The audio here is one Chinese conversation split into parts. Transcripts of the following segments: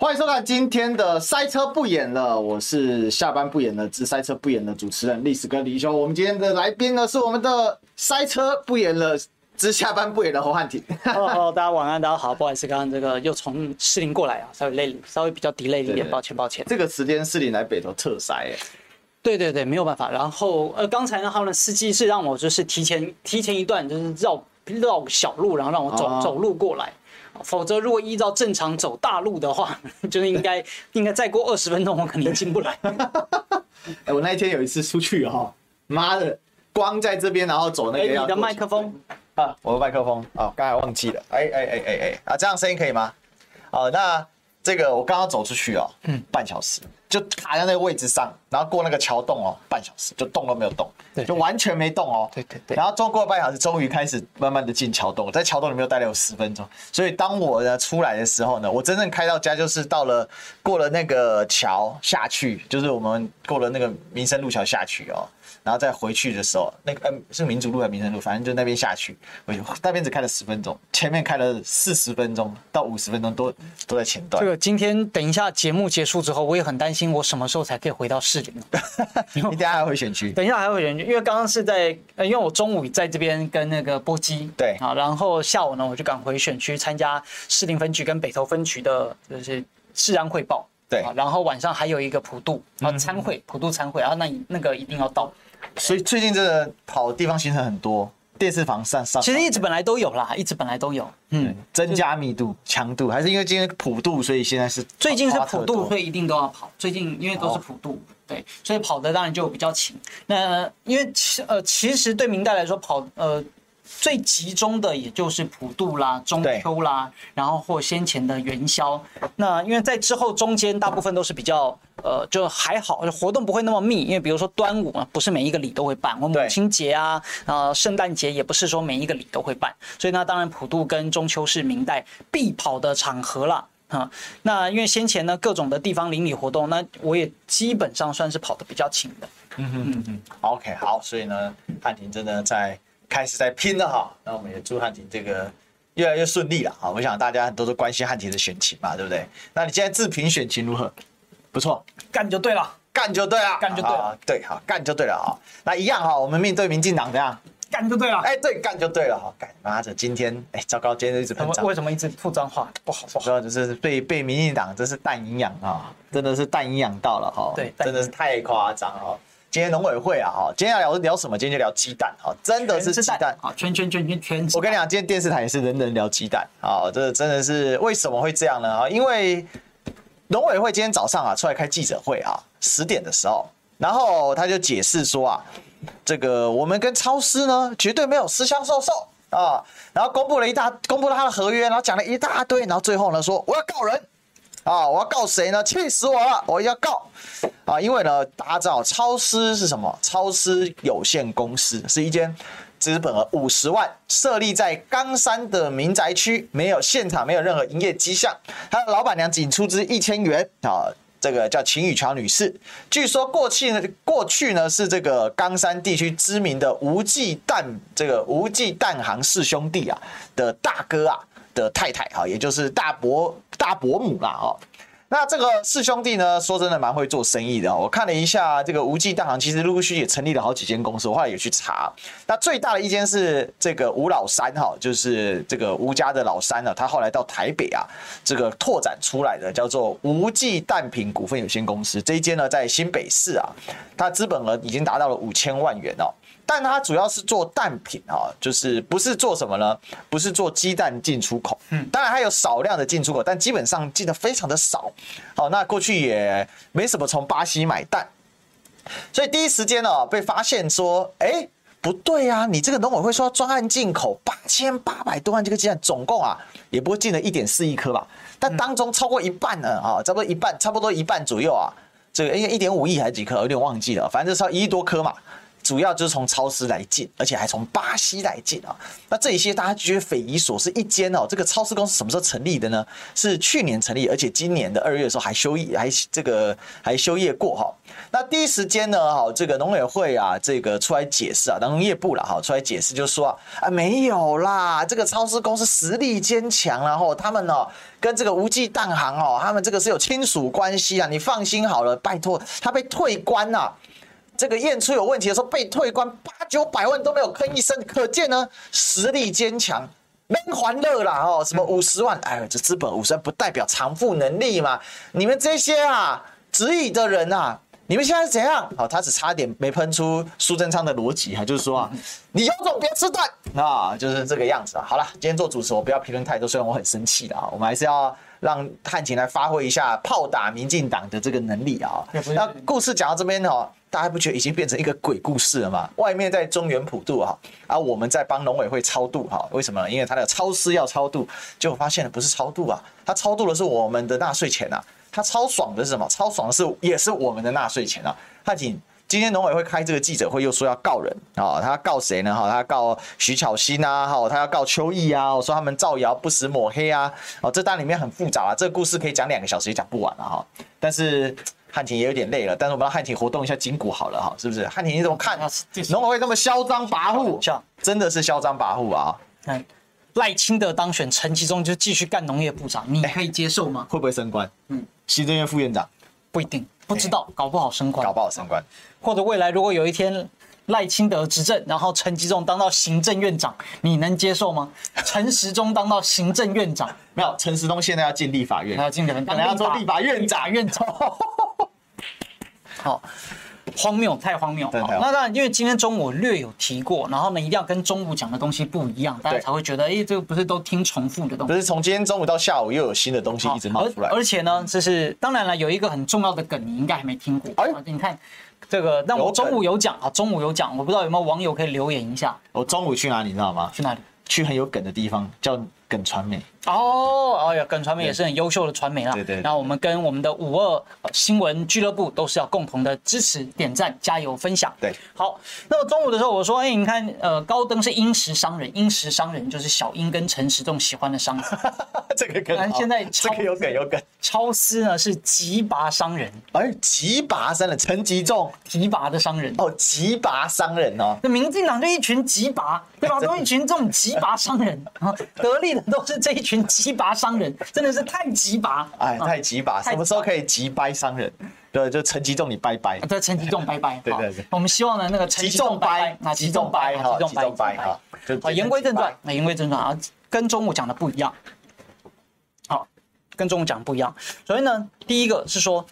欢迎收看今天的塞车不演了，我是下班不演了之塞车不演的主持人历史哥李修。我们今天的来宾呢是我们的塞车不演了之下班不演的侯汉廷。哦，大家晚安，大家好，不好意思，刚刚这个又从士林过来啊，稍微累，稍微比较 delay 一点，抱歉抱歉。这个时间士林来北投特塞哎，对对对，没有办法。然后呃，刚才呢，他们的司机是让我就是提前提前一段就是绕绕小路，然后让我走、哦、走路过来。否则，如果依照正常走大路的话，就是应该 应该再过二十分钟，我肯定进不来。哎，我那一天有一次出去哈，妈的，光在这边，然后走那个。你的麦克风啊，我的麦克风啊，刚才忘记了。哎哎哎哎哎，啊，这样声音可以吗？哦，那这个我刚刚走出去哦，嗯，半小时。就卡在那个位置上，然后过那个桥洞哦，半小时就动都没有动，对，就完全没动哦。对对对。然后中过了半小时，终于开始慢慢的进桥洞，在桥洞里面又待了有十分钟。所以当我呢出来的时候呢，我真正开到家就是到了过了那个桥下去，就是我们过了那个民生路桥下去哦。然后再回去的时候，那个嗯是民族路还是民生路，反正就那边下去，我就那边只开了十分钟，前面开了四十分钟到五十分钟都都在前段。这个今天等一下节目结束之后，我也很担心我什么时候才可以回到士林。你 等一下还会选区？等一下还会选区，因为刚刚是在呃，因为我中午在这边跟那个波基对啊，然后下午呢我就赶回选区参加市林分局跟北投分局的就是治安汇报对，然后晚上还有一个普渡啊参会普渡参会，然后那那个一定要到。所以最近这个跑的地方行程很多，电视房上上。其实一直本来都有啦，一直本来都有。嗯，增加密度、强度，还是因为今天普渡，所以现在是最近是普渡，所以一定都要跑。最近因为都是普渡，对，所以跑的当然就比较勤。那因为其呃，其实对明代来说跑呃。最集中的也就是普渡啦、中秋啦，然后或先前的元宵。那因为在之后中间大部分都是比较呃，就还好，活动不会那么密。因为比如说端午啊，不是每一个礼都会办；或母亲节啊，呃，圣诞节也不是说每一个礼都会办。所以那当然普渡跟中秋是明代必跑的场合啦。啊。那因为先前呢各种的地方邻里活动，那我也基本上算是跑得比较勤的。嗯哼嗯嗯。OK，好，所以呢，汉庭真的在。开始在拼了哈，那我们也祝汉庭这个越来越顺利了哈。我想大家都是关心汉庭的选情嘛，对不对？那你现在自评选情如何？不错，干就对了，干就对了，干就对了，对哈，干就对了哈。那一样哈，我们面对民进党怎样？干就对了，哎，对，干就对了哈。干妈的，今天哎，糟糕，今天一直喷脏，为什么一直吐脏话？不好，不好，就是被被民进党真是氮营养啊，真的是氮营养到了哈。对，真的是太夸张了。今天农委会啊，哈，今天要聊聊什么？今天就聊鸡蛋，哈，真的是鸡蛋，啊，圈圈圈圈圈。我跟你讲，今天电视台也是人人聊鸡蛋，啊，这真的是为什么会这样呢？啊，因为农委会今天早上啊出来开记者会啊，十点的时候，然后他就解释说啊，这个我们跟超市呢绝对没有私相授受啊，然后公布了一大，公布了他的合约，然后讲了一大堆，然后最后呢说我要告人。啊！我要告谁呢？气死我了！我要告啊！因为呢，大家知道超市是什么？超市有限公司是一间资本额五十万，设立在冈山的民宅区，没有现场，没有任何营业迹象。他的老板娘仅出资一千元啊，这个叫秦雨桥女士。据说过去呢，过去呢是这个冈山地区知名的无忌蛋这个无忌蛋行四兄弟啊的大哥啊。的太太哈，也就是大伯大伯母啦哈。那这个四兄弟呢，说真的蛮会做生意的。我看了一下这个无忌蛋行，其实陆陆续续也成立了好几间公司，我后来也去查。那最大的一间是这个吴老三哈，就是这个吴家的老三呢，他后来到台北啊，这个拓展出来的叫做吴记蛋品股份有限公司。这一间呢，在新北市啊，它资本额已经达到了五千万元哦。但它主要是做蛋品啊，就是不是做什么呢？不是做鸡蛋进出口，嗯，当然还有少量的进出口，但基本上进的非常的少。好，那过去也没什么从巴西买蛋，所以第一时间呢被发现说，哎，不对啊，你这个农委会说专案进口八千八百多万这个鸡蛋，总共啊也不会进了一点四亿颗吧？但当中超过一半呢啊，差不多一半，差不多一半左右啊，这个应该一点五亿还是几颗，有点忘记了，反正就是超一亿多颗嘛。主要就是从超市来进，而且还从巴西来进啊。那这一些大家觉得匪夷所思，一间哦，这个超市公司什么时候成立的呢？是去年成立，而且今年的二月的时候还休业，还这个还休业过哈。那第一时间呢，哈，这个农委会啊，这个出来解释啊，当农业部了哈，出来解释就说啊，啊没有啦，这个超市公司实力坚强，然后他们呢跟这个无记蛋行哦，他们这个是有亲属关系啊，你放心好了，拜托他被退关呐。这个验出有问题的时候被退关八九百万都没有吭一声，可见呢实力坚强，没还乐啦哦，什么五十万，哎，这资本五十万不代表偿付能力嘛？你们这些啊质疑的人啊，你们现在是怎样？好，他只差点没喷出苏贞昌的逻辑哈，就是说啊，你有种别吃断啊，就是这个样子啊。好了，今天做主持我不要评论太多，虽然我很生气的啊，我们还是要让汉廷来发挥一下炮打民进党的这个能力啊。那故事讲到这边哦。大家不觉得已经变成一个鬼故事了吗？外面在中原普渡哈，啊，我们在帮农委会超度哈，为什么？因为他的超市要超度，结果发现了不是超度啊，他超度的是我们的纳税钱啊，他超爽的是什么？超爽的是也是我们的纳税钱啊。汉廷今天农委会开这个记者会，又说要告人啊，他要告谁呢？哈，他要告徐巧芯啊，哈，他要告邱毅啊，我说他们造谣不实抹黑啊，哦，这单里面很复杂啊，这个故事可以讲两个小时也讲不完了哈，但是。汉庭也有点累了，但是我们让汉庭活动一下筋骨好了哈，是不是？汉庭你怎么看？农委会这么嚣张跋扈，真的是嚣张跋扈啊！嗯赖清德当选，陈其中就继续干农业部长，你可以接受吗？会不会升官？嗯，行政院副院长不一定，不知道，搞不好升官，搞不好升官，或者未来如果有一天赖清德执政，然后陈吉仲当到行政院长，你能接受吗？陈时中当到行政院长，没有，陈时中现在要进立法院，他要进可能可能要做立法院长，院长。好，荒谬，太荒谬。好，那当然，因为今天中午略有提过，然后呢，一定要跟中午讲的东西不一样，大家才会觉得，哎，这个不是都听重复的东西。不是，从今天中午到下午又有新的东西一直冒出来。而且呢，这是当然了，有一个很重要的梗，你应该还没听过。哎，你看这个，那我中午有讲啊，中午有讲，我不知道有没有网友可以留言一下。我中午去哪里，你知道吗？去哪里？去很有梗的地方，叫。梗传媒哦，哎呀，梗传媒也是很优秀的传媒啦。对对。那我们跟我们的五二新闻俱乐部都是要共同的支持、点赞、加油、分享。对。好，那么中午的时候我说，哎，你看，呃，高登是殷实商人，殷实商人就是小英跟陈时中喜欢的商人。这个梗。现在这个有梗有梗。超司呢是极拔商人，哎，极拔商人，陈吉仲提拔的商人哦，极拔商人哦。那民进党就一群极拔，对吧？都一群这种极拔商人啊，得力的。都是这一群极拔商人，真的是太急拔，哎，太急拔，什么时候可以急掰商人？对，就陈吉仲你拜拜，对，陈吉仲拜拜，对对对，我们希望呢，那个陈吉仲拜，那吉仲拜，吉仲拜，哈，好，言归正传，那言归正传啊，跟中午讲的不一样，好，跟中午讲的不一样。首先呢，第一个是说，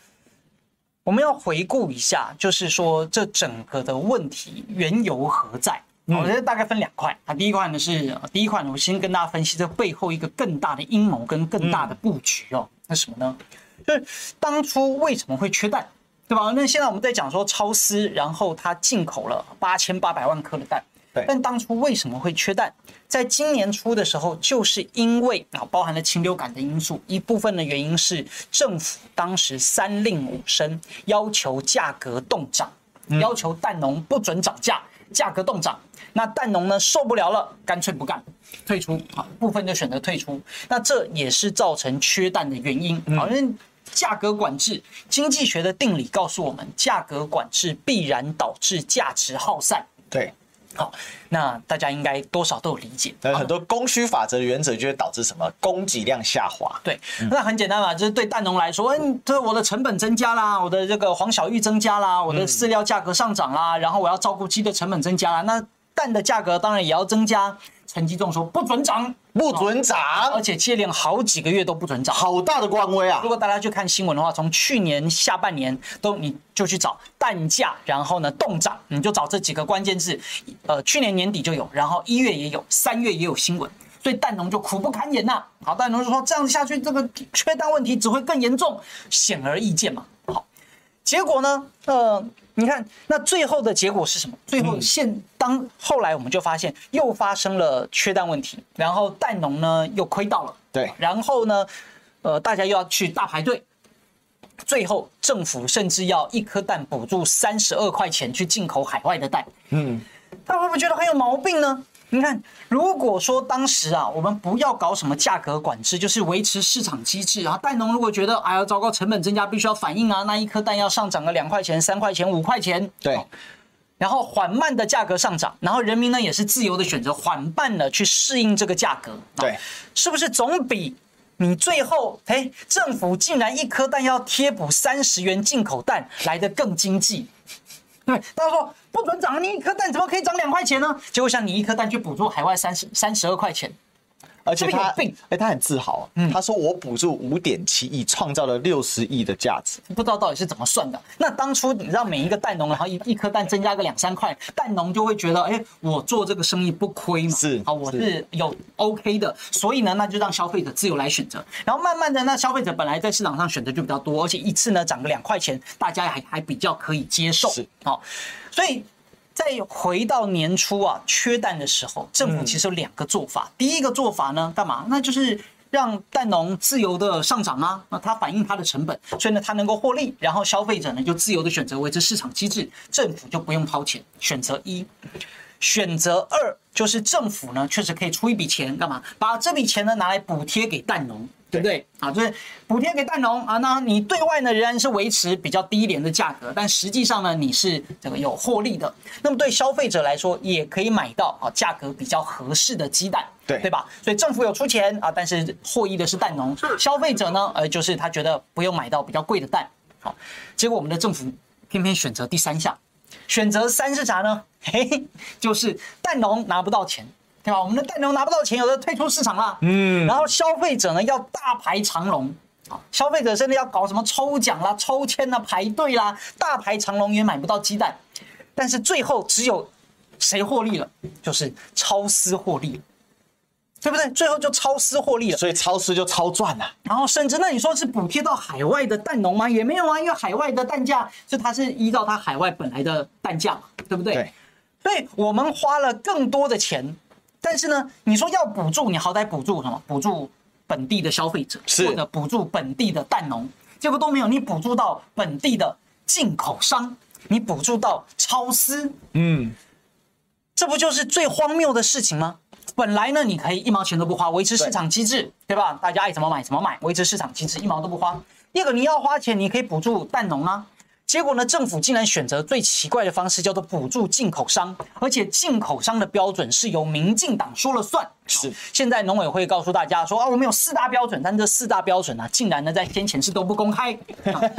我们要回顾一下，就是说这整个的问题缘由何在？我觉得大概分两块啊，第一块呢是第一块呢，我先跟大家分析这背后一个更大的阴谋跟更大的布局哦。那什么呢？就是当初为什么会缺蛋，对吧？那现在我们在讲说超丝，然后它进口了八千八百万颗的蛋，对。但当初为什么会缺蛋？在今年初的时候，就是因为啊，包含了禽流感的因素，一部分的原因是政府当时三令五申，要求价格冻涨，要求蛋农不准涨价，价格冻涨。那蛋农呢受不了了，干脆不干，退出啊，部分就选择退出。那这也是造成缺蛋的原因啊，因为价格管制，经济学的定理告诉我们，价格管制必然导致价值耗散。对，好，那大家应该多少都有理解。对，很多供需法则的原则就会导致什么？供给量下滑。对，那很简单嘛，就是对蛋农来说，嗯，这我的成本增加啦，我的这个黄小玉增加啦，我的饲料价格上涨啦，然后我要照顾鸡的成本增加啦，那。蛋的价格当然也要增加，陈吉仲说不准涨，不准涨，而且接连好几个月都不准涨，好大的官威啊！如果大家去看新闻的话，从去年下半年都你就去找蛋价，然后呢冻涨，你就找这几个关键字，呃，去年年底就有，然后一月也有，三月也有新闻，所以蛋农就苦不堪言呐。好，蛋农就说这样下去，这个缺蛋问题只会更严重，显而易见嘛。好，结果呢，呃。你看，那最后的结果是什么？最后现当后来我们就发现又发生了缺蛋问题，然后蛋农呢又亏到了。对，然后呢，呃，大家又要去大排队。最后政府甚至要一颗蛋补助三十二块钱去进口海外的蛋。嗯，他会不会觉得很有毛病呢？你看，如果说当时啊，我们不要搞什么价格管制，就是维持市场机制啊。蛋农如果觉得哎呀糟糕，成本增加必须要反应啊，那一颗蛋要上涨个两块钱、三块钱、五块钱，对。然后缓慢的价格上涨，然后人民呢也是自由的选择，缓慢的去适应这个价格，对，是不是总比你最后哎政府竟然一颗蛋要贴补三十元进口蛋来的更经济？对，大家说不准涨，你一颗蛋怎么可以涨两块钱呢？结果像你一颗蛋去补助海外三十三十二块钱。而且他，哎，他很自豪。嗯，他说我补助五点七亿，创造了六十亿的价值。不知道到底是怎么算的。那当初你让每一个蛋农，然后一一颗蛋增加个两三块，蛋农就会觉得，哎，我做这个生意不亏嘛。是好，我是有 OK 的。所以呢，那就让消费者自由来选择。然后慢慢的，那消费者本来在市场上选择就比较多，而且一次呢涨个两块钱，大家还还比较可以接受。是好，所以。再回到年初啊，缺蛋的时候，政府其实有两个做法。第一个做法呢，干嘛？那就是让蛋农自由的上涨啊，那它反映它的成本，所以呢，它能够获利，然后消费者呢就自由的选择维持市场机制，政府就不用掏钱。选择一，选择二就是政府呢确实可以出一笔钱，干嘛？把这笔钱呢拿来补贴给蛋农。对不对啊？就是补贴给蛋农啊，那你对外呢仍然是维持比较低廉的价格，但实际上呢你是这个有获利的。那么对消费者来说，也可以买到啊价格比较合适的鸡蛋，对对吧？所以政府有出钱啊，但是获益的是蛋农。消费者呢，呃，就是他觉得不用买到比较贵的蛋。好，结果我们的政府偏偏选择第三项，选择三是啥呢？嘿，就是蛋农拿不到钱。对吧？我们的蛋农拿不到钱，有的退出市场了。嗯，然后消费者呢要大排长龙啊，消费者甚至要搞什么抽奖啦、抽签啦、排队啦，大排长龙也买不到鸡蛋。但是最后只有谁获利了？就是超私获利，对不对？最后就超丝获利了，所以超丝就超赚了。然后甚至那你说是补贴到海外的蛋农吗？也没有啊，因为海外的蛋价就它是依照它海外本来的蛋价，对不对？对。所以我们花了更多的钱。但是呢，你说要补助，你好歹补助什么？补助本地的消费者，或者补助本地的蛋农，结果都没有。你补助到本地的进口商，你补助到超丝，嗯，这不就是最荒谬的事情吗？本来呢，你可以一毛钱都不花，维持市场机制，对吧？大家爱怎么买怎么买，维持市场机制，一毛都不花。第二个，你要花钱，你可以补助蛋农啊。结果呢，政府竟然选择最奇怪的方式，叫做补助进口商，而且进口商的标准是由民进党说了算。是，现在农委会告诉大家说啊，我们有四大标准，但这四大标准啊，竟然呢在先前是都不公开，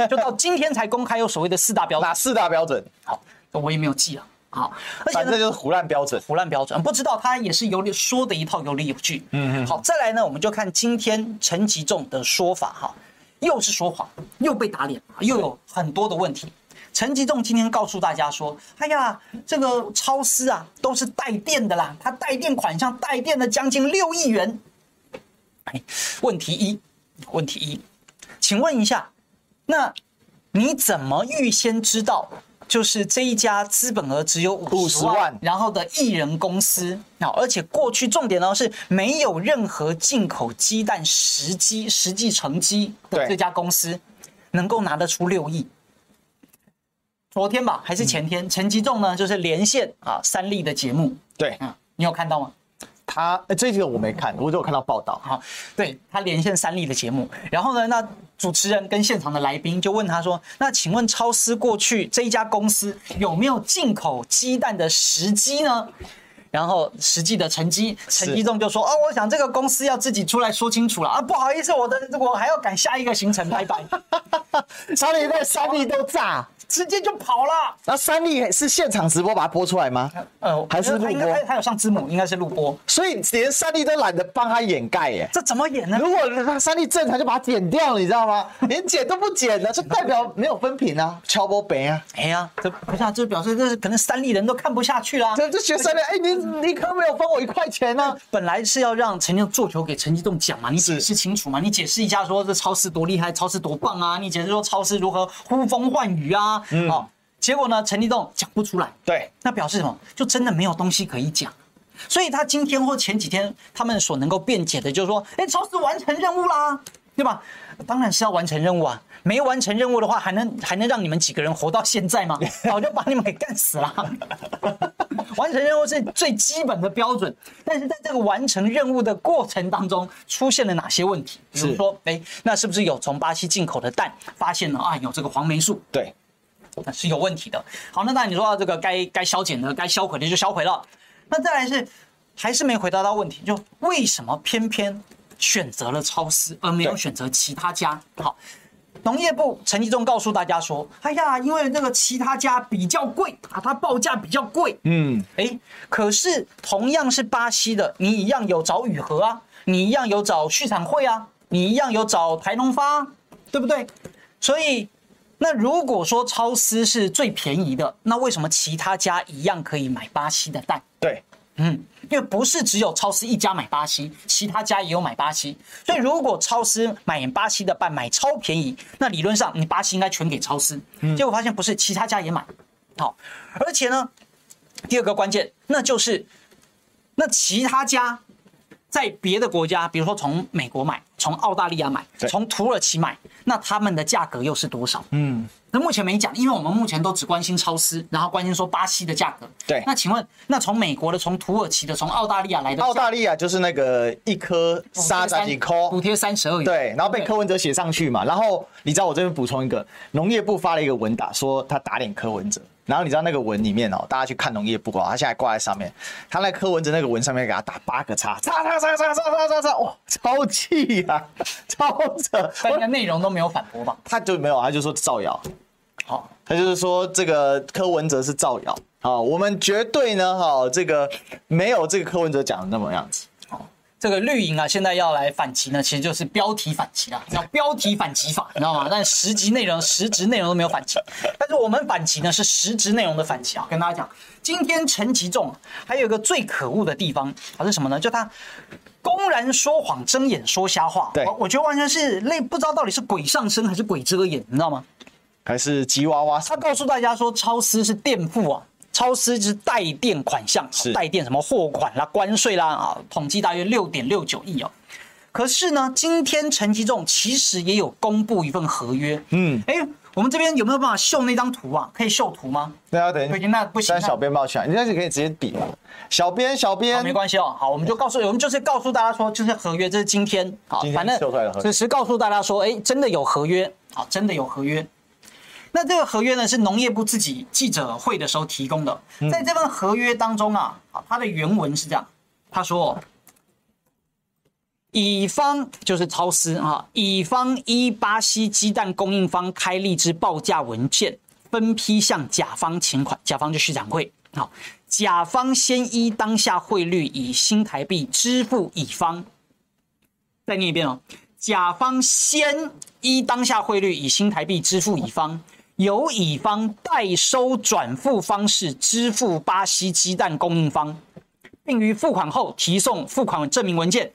就到今天才公开有所谓的四大标准。哪四大标准？好，我也没有记了。好，反正就是胡乱标准，胡乱标准，不知道他也是有理说的一套有理有据。嗯嗯。好，再来呢，我们就看今天陈吉仲的说法哈。又是说谎，又被打脸，又有很多的问题。陈吉仲今天告诉大家说：“哎呀，这个超市啊，都是带电的啦，他带电款项带电了将近六亿元。”哎，问题一，问题一，请问一下，那你怎么预先知道？就是这一家资本额只有五十万，然后的艺人公司，而且过去重点呢是没有任何进口鸡蛋实际实际成绩的这家公司，能够拿得出六亿？昨天吧，还是前天，陈吉仲呢就是连线啊三立的节目，对，嗯，你有看到吗？他这个我没看，我只有看到报道。好，对，他连线三立的节目，然后呢，那主持人跟现场的来宾就问他说：“那请问超思过去这一家公司有没有进口鸡蛋的时机呢？”然后实际的成绩，陈一仲就说：“哦，我想这个公司要自己出来说清楚了啊，不好意思，我的我还要赶下一个行程，拜拜。”三立在三立都炸。直接就跑了。那三立是现场直播把它播出来吗？呃，还是录播？他有上字幕，应该是录播。所以连三立都懒得帮他掩盖耶。这怎么演呢？如果他三立正常就把它剪掉了，你知道吗？连剪都不剪了，就代表没有分屏啊，敲波北啊。哎呀，这不是啊，这表示这是可能三立人都看不下去了。这这学生呢？哎，你你可没有分我一块钱呢？本来是要让陈吉仲做球给陈吉栋讲嘛，你解释清楚嘛，你解释一下说这超市多厉害，超市多棒啊，你解释说超市如何呼风唤雨啊，嗯。结果呢，陈立栋讲不出来，对，那表示什么？就真的没有东西可以讲。所以他今天或前几天他们所能够辩解的，就是说，哎，超市完成任务啦，对吧？当然是要完成任务啊！没完成任务的话，还能还能让你们几个人活到现在吗？早就把你们给干死了。完成任务是最基本的标准，但是在这个完成任务的过程当中，出现了哪些问题？比如说，哎，那是不是有从巴西进口的蛋发现了啊？有这个黄霉素？对，那是有问题的。好，那当然你说到这个该该削减的、该销毁的就销毁了。那再来是还是没回答到问题，就为什么偏偏？选择了超市，而没有选择其他家。好，农业部陈吉仲告诉大家说：“哎呀，因为那个其他家比较贵啊，它报价比较贵。嗯，哎，可是同样是巴西的，你一样有找雨禾啊，你一样有找畜产会啊，你一样有找台农发，对不对？所以，那如果说超丝是最便宜的，那为什么其他家一样可以买巴西的蛋？对。”嗯，因为不是只有超丝一家买巴西，其他家也有买巴西，所以如果超丝买巴西的蛋买超便宜，那理论上你巴西应该全给超丝。结果发现不是，其他家也买。好，而且呢，第二个关键，那就是那其他家在别的国家，比如说从美国买，从澳大利亚买，从土耳其买，那他们的价格又是多少？嗯。那目前没讲，因为我们目前都只关心超市，然后关心说巴西的价格。对。那请问，那从美国的、从土耳其的、从澳大利亚来的？澳大利亚就是那个一颗三十几颗，补贴三十二元。对。然后被柯文哲写上去嘛，然后你知道我这边补充一个，农业部发了一个文打，说他打脸柯文哲。然后你知道那个文里面哦，大家去看农业部啊，他现在挂在上面，他那柯文哲那个文上面给他打八个叉，叉叉叉叉叉叉叉叉，哇，超气啊，超扯！但应该内容都没有反驳吧？他就没有，他就说造谣。好，他就是说这个柯文哲是造谣。好，我们绝对呢，哈，这个没有这个柯文哲讲的那么样子。好，这个绿营啊，现在要来反击呢，其实就是标题反击啊，叫标题反击法，你知道吗？但实质内容、实质内容都没有反击。但是我们反击呢，是实质内容的反击啊。跟大家讲，今天陈吉仲还有一个最可恶的地方，他是什么呢？就他公然说谎、睁眼说瞎话。对，我觉得完全是类，不知道到底是鬼上身还是鬼遮眼，你知道吗？还是吉娃娃？他告诉大家说，超丝是垫付啊，超丝是代垫款项，是代垫什么货款啦、关税啦啊，统计大约六点六九亿哦。可是呢，今天陈吉仲其实也有公布一份合约。嗯，哎，我们这边有没有办法秀那张图啊？可以秀图吗？对啊，等一下，那不行。小编抱起来，你那是可以直接比嘛。小编，小编，没关系哦。好，我们就告诉，我们就是告诉大家说，就是合约，这是今天好，反正只是告诉大家说，哎，真的有合约，好，真的有合约。那这个合约呢，是农业部自己记者会的时候提供的。在这份合约当中啊，啊，它的原文是这样，他说：乙方就是超丝啊，乙方依巴西鸡蛋供应方开立之报价文件，分批向甲方请款，甲方就畜产会。好，甲方先依当下汇率以新台币支付乙方。再念一遍哦，甲方先依当下汇率以新台币支付乙方。由乙方代收转付方式支付巴西鸡蛋供应方，并于付款后提送付款证明文件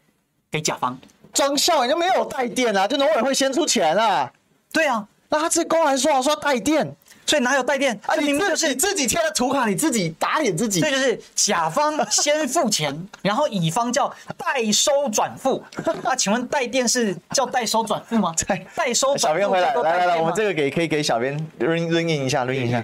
给甲方。张孝，你就没有带电啊？就农委会先出钱啊？对啊，那他这公然说说带电。所以哪有带电？啊，你们就是你自己贴的图卡，你自己打脸自己。这就是甲方先付钱，然后乙方叫代收转付。那请问带电是叫代收转付吗？代代收转付。小编回来，来来来，我们这个给可以给小编润润印一下，润印一下。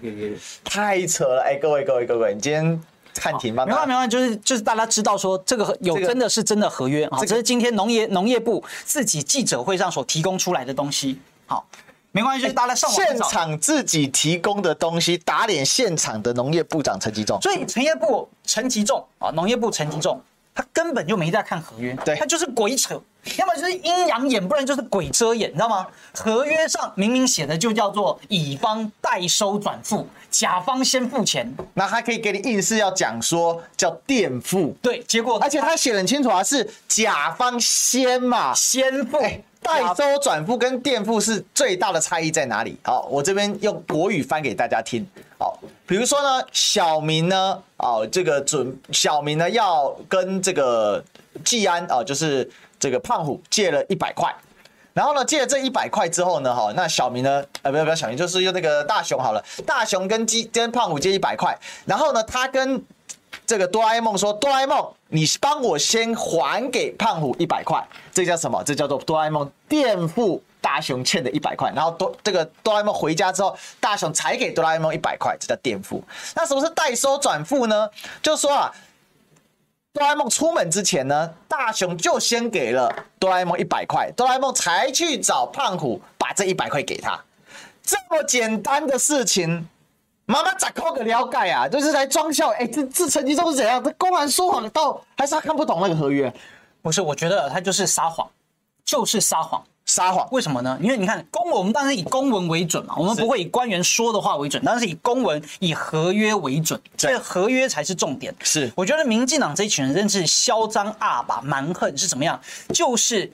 太扯了，哎，各位各位各位，你今天看停吧。没办法没办法，就是就是大家知道说这个有真的是真的合约啊，这是今天农业农业部自己记者会上所提供出来的东西。好。没关系，就是大家上网现场自己提供的东西，打脸现场的农业部长陈吉仲。所以，农业部陈吉仲啊，农业部陈吉仲，他根本就没在看合约，对，他就是鬼扯，要么就是阴阳眼，不然就是鬼遮眼，你知道吗？合约上明明写的就叫做乙方代收转付，甲方先付钱，那他可以给你硬是要讲说叫垫付，对，结果而且他写得很清楚啊，是甲方先嘛，先付。欸代收转付跟垫付是最大的差异在哪里？好，我这边用国语翻给大家听。好，比如说呢，小明呢，哦，这个准小明呢要跟这个季安啊，就是这个胖虎借了一百块，然后呢借了这一百块之后呢，哈，那小明呢，呃，不要不要，小明就是用那个大雄好了，大雄跟季跟胖虎借一百块，然后呢，他跟这个哆啦 A 梦说：“哆啦 A 梦，你帮我先还给胖虎一百块，这叫什么？这叫做哆啦 A 梦垫付大雄欠的一百块，然后哆这个哆啦 A 梦回家之后，大雄才给哆啦 A 梦一百块，这叫垫付。那什么是代收转付呢？就是说啊，哆啦 A 梦出门之前呢，大雄就先给了哆啦 A 梦一百块，哆啦 A 梦才去找胖虎把这一百块给他。这么简单的事情，妈妈咋扣个了解啊？就是来装笑。哎，这这陈吉仲是怎样？这公然说谎到，还是他看不懂那个合约？不是，我觉得他就是撒谎，就是撒谎，撒谎。为什么呢？因为你看公文，我们当然以公文为准嘛，我们不会以官员说的话为准，当然是以公文、以合约为准，所以合约才是重点。是，我觉得民进党这一群人真是嚣张阿吧蛮横，是怎么样？就是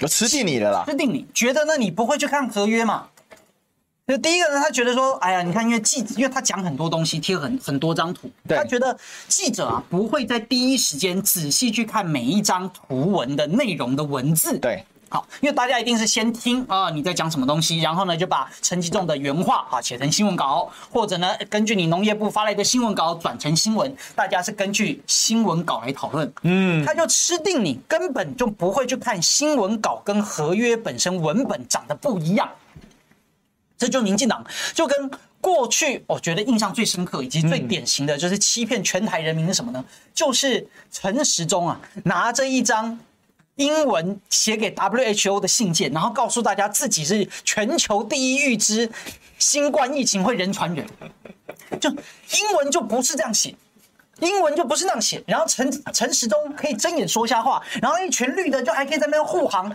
我吃定你了啦，吃定你，觉得呢你不会去看合约嘛？就第一个呢，他觉得说，哎呀，你看，因为记，因为他讲很多东西，贴很很多张图，他觉得记者啊不会在第一时间仔细去看每一张图文的内容的文字。对，好，因为大家一定是先听啊你在讲什么东西，然后呢就把陈吉仲的原话啊写成新闻稿，或者呢根据你农业部发来的新闻稿转成新闻，大家是根据新闻稿来讨论。嗯，他就吃定你，根本就不会去看新闻稿跟合约本身文本长得不一样。这就民进党就跟过去我觉得印象最深刻以及最典型的就是欺骗全台人民是什么呢？就是陈时中啊，拿着一张英文写给 WHO 的信件，然后告诉大家自己是全球第一预知新冠疫情会人传人，就英文就不是这样写，英文就不是那样写。然后陈陈时中可以睁眼说瞎话，然后一群绿的就还可以在那边护航，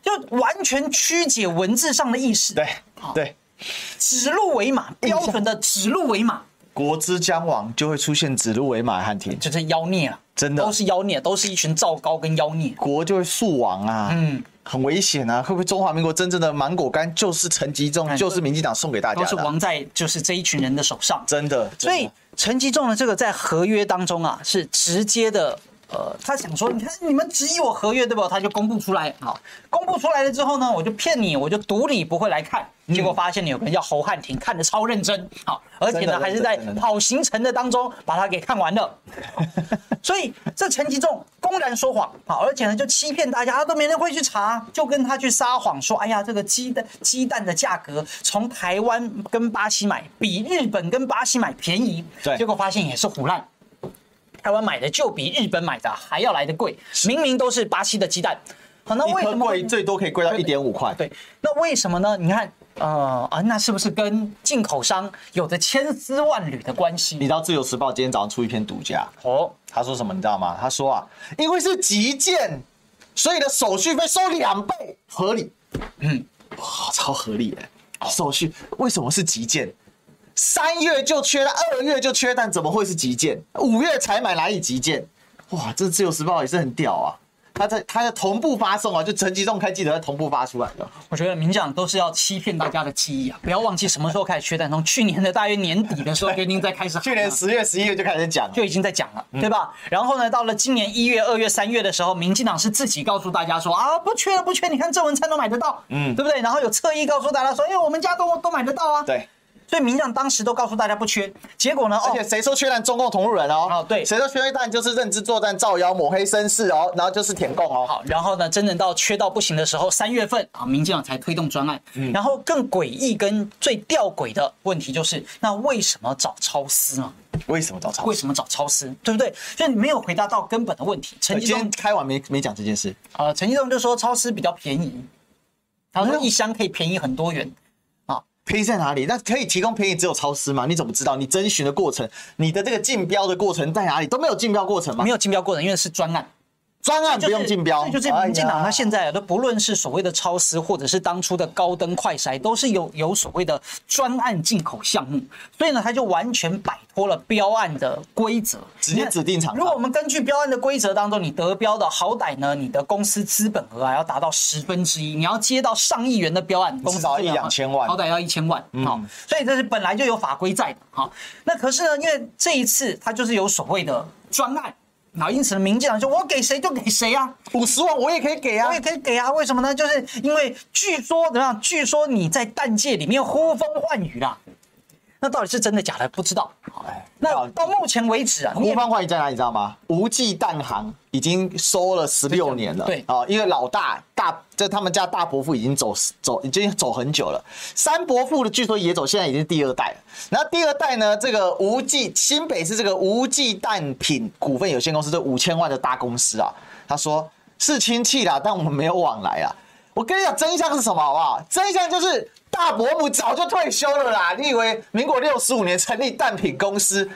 就完全曲解文字上的意思。对，对。指鹿为马，标准的指鹿为马。国之将亡，就会出现指鹿为马，汉庭，就是妖孽啊！真的都是妖孽，都是一群赵高跟妖孽，国就会速亡啊！嗯，很危险啊！会不会中华民国真正的芒果干就是陈吉仲，就是民进党送给大家的，都是亡在就是这一群人的手上，真的。所以陈吉仲的这个在合约当中啊，是直接的。呃，他想说，你看你们质疑我合约对不？他就公布出来，好，公布出来了之后呢，我就骗你，我就赌你不会来看，结果发现你有个人叫侯汉廷，看的超认真，好，而且呢还是在跑行程的当中把它给看完了，所以这陈吉仲公然说谎，好，而且呢就欺骗大家，都没人会去查，就跟他去撒谎说，哎呀，这个鸡蛋鸡蛋的价格从台湾跟巴西买比日本跟巴西买便宜，对，结果发现也是唬烂。台湾买的就比日本买的还要来得贵，明明都是巴西的鸡蛋，好，那为什么贵最多可以贵到一点五块？对，那为什么呢？你看，呃啊，那是不是跟进口商有着千丝万缕的关系？你知道《自由时报》今天早上出一篇独家哦，他说什么？你知道吗？他说啊，因为是急件，所以的手续费收两倍，合理。嗯，哇，超合理哎！手续为什么是急件？三月就缺了，二月就缺，但怎么会是急件？五月才买哪里急件？哇，这自由时报也是很屌啊！他在他在同步发送啊，就陈吉仲开记者同步发出来的。我觉得民进党都是要欺骗大家的记忆啊！不要忘记什么时候开始缺蛋，从去年的大约年底的时候就已经在开始，去年十月、十一月就开始讲，就已经在讲了，对吧？然后呢，到了今年一月、二月、三月的时候，民进党是自己告诉大家说啊，不缺了，不缺，你看郑文灿都买得到，嗯，对不对？然后有侧翼告诉大家说，因为我们家都都买得到啊，对。所以民进党当时都告诉大家不缺，结果呢？而且谁说缺蛋？中共同路人哦。哦，对，谁说缺蛋就是认知作战、造谣、抹黑、生事哦，然后就是舔共哦。好，然后呢，真正到缺到不行的时候，三月份啊，民进党才推动专案。嗯。然后更诡异跟最吊诡的问题就是，那为什么找超丝呢？为什么找超？为什么找超丝？对不对？所以你没有回答到根本的问题。陈吉仲开完没没讲这件事啊？陈吉仲就说超丝比较便宜，他说一箱可以便宜很多元。便宜在哪里？那可以提供便宜只有超市吗？你怎么知道？你征询的过程，你的这个竞标的过程在哪里？都没有竞标过程吗？没有竞标过程，因为是专案。专案不用竞标，就是民进党他现在都不论是所谓的超丝，或者是当初的高登快筛，都是有有所谓的专案进口项目，所以呢，他就完全摆脱了标案的规则，直接指定厂。如果我们根据标案的规则当中，你得标的好歹呢，你的公司资本额啊要达到十分之一，你要接到上亿元的标案，至少一两千万，好歹要一千万。好，所以这是本来就有法规在的。好，那可是呢，因为这一次他就是有所谓的专案。然后因此呢，民进党说：“我给谁就给谁啊，五十万我也可以给啊，我也可以给啊。为什么呢？就是因为据说怎么样？据说你在蛋界里面呼风唤雨啦，那到底是真的假的？不知道。哎，那到目前为止啊，呼风唤雨在哪里？你知道吗？无忌蛋行已经收了十六年了。对啊，因为老大大，这他们家大伯父已经走走，已经走很久了。三伯父的据说也走，现在已经第二代了。然后第二代呢，这个无忌新北市这个无忌蛋品股份有限公司，这五千万的大公司啊，他说是亲戚啦，但我们没有往来啊。我跟你讲，真相是什么？好不好？真相就是。大伯母早就退休了啦！你以为民国六十五年成立蛋品公司，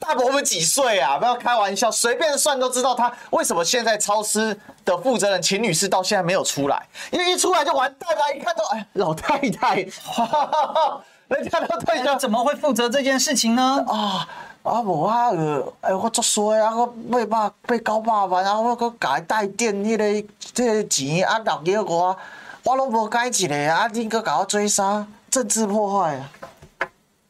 大伯母几岁啊？不要开玩笑，随便算都知道他为什么现在超市的负责人秦女士到现在没有出来，因为一出来就完蛋了。一看到哎，老太太，哈哈哈，人家都退休，怎么会负责这件事情呢？啊啊无啊个，哎我作衰啊，我八百八九百万啊，我搁改带电迄个这个钱啊，六亿我。我拢无改一个啊！你搁搞我追杀，政治破坏啊！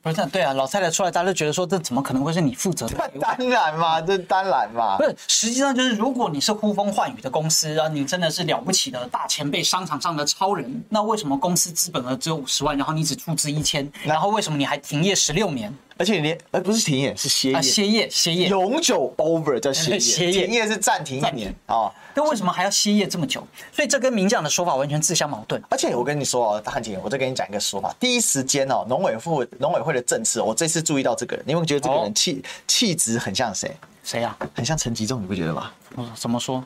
不是对啊，老太太出来，大家都觉得说，这怎么可能会是你负责的？当然嘛，这当然嘛。不是，实际上就是，如果你是呼风唤雨的公司啊，你真的是了不起的大前辈，商场上的超人，那为什么公司资本额只有五十万，然后你只出资一千，然后为什么你还停业十六年？而且你连，而不是停业，是歇业，啊、歇业，歇业，永久 over 叫歇业，歇业，停业是暂停一年啊。那为什么还要歇业这么久？所以这跟名将的说法完全自相矛盾。而且我跟你说哦，大汉姐，我再跟你讲一个说法。第一时间哦，农委会农委会的政策，我这次注意到这个人，你有觉得这个人气气质很像谁？谁呀？很像陈吉仲，你不觉得吗？怎么说？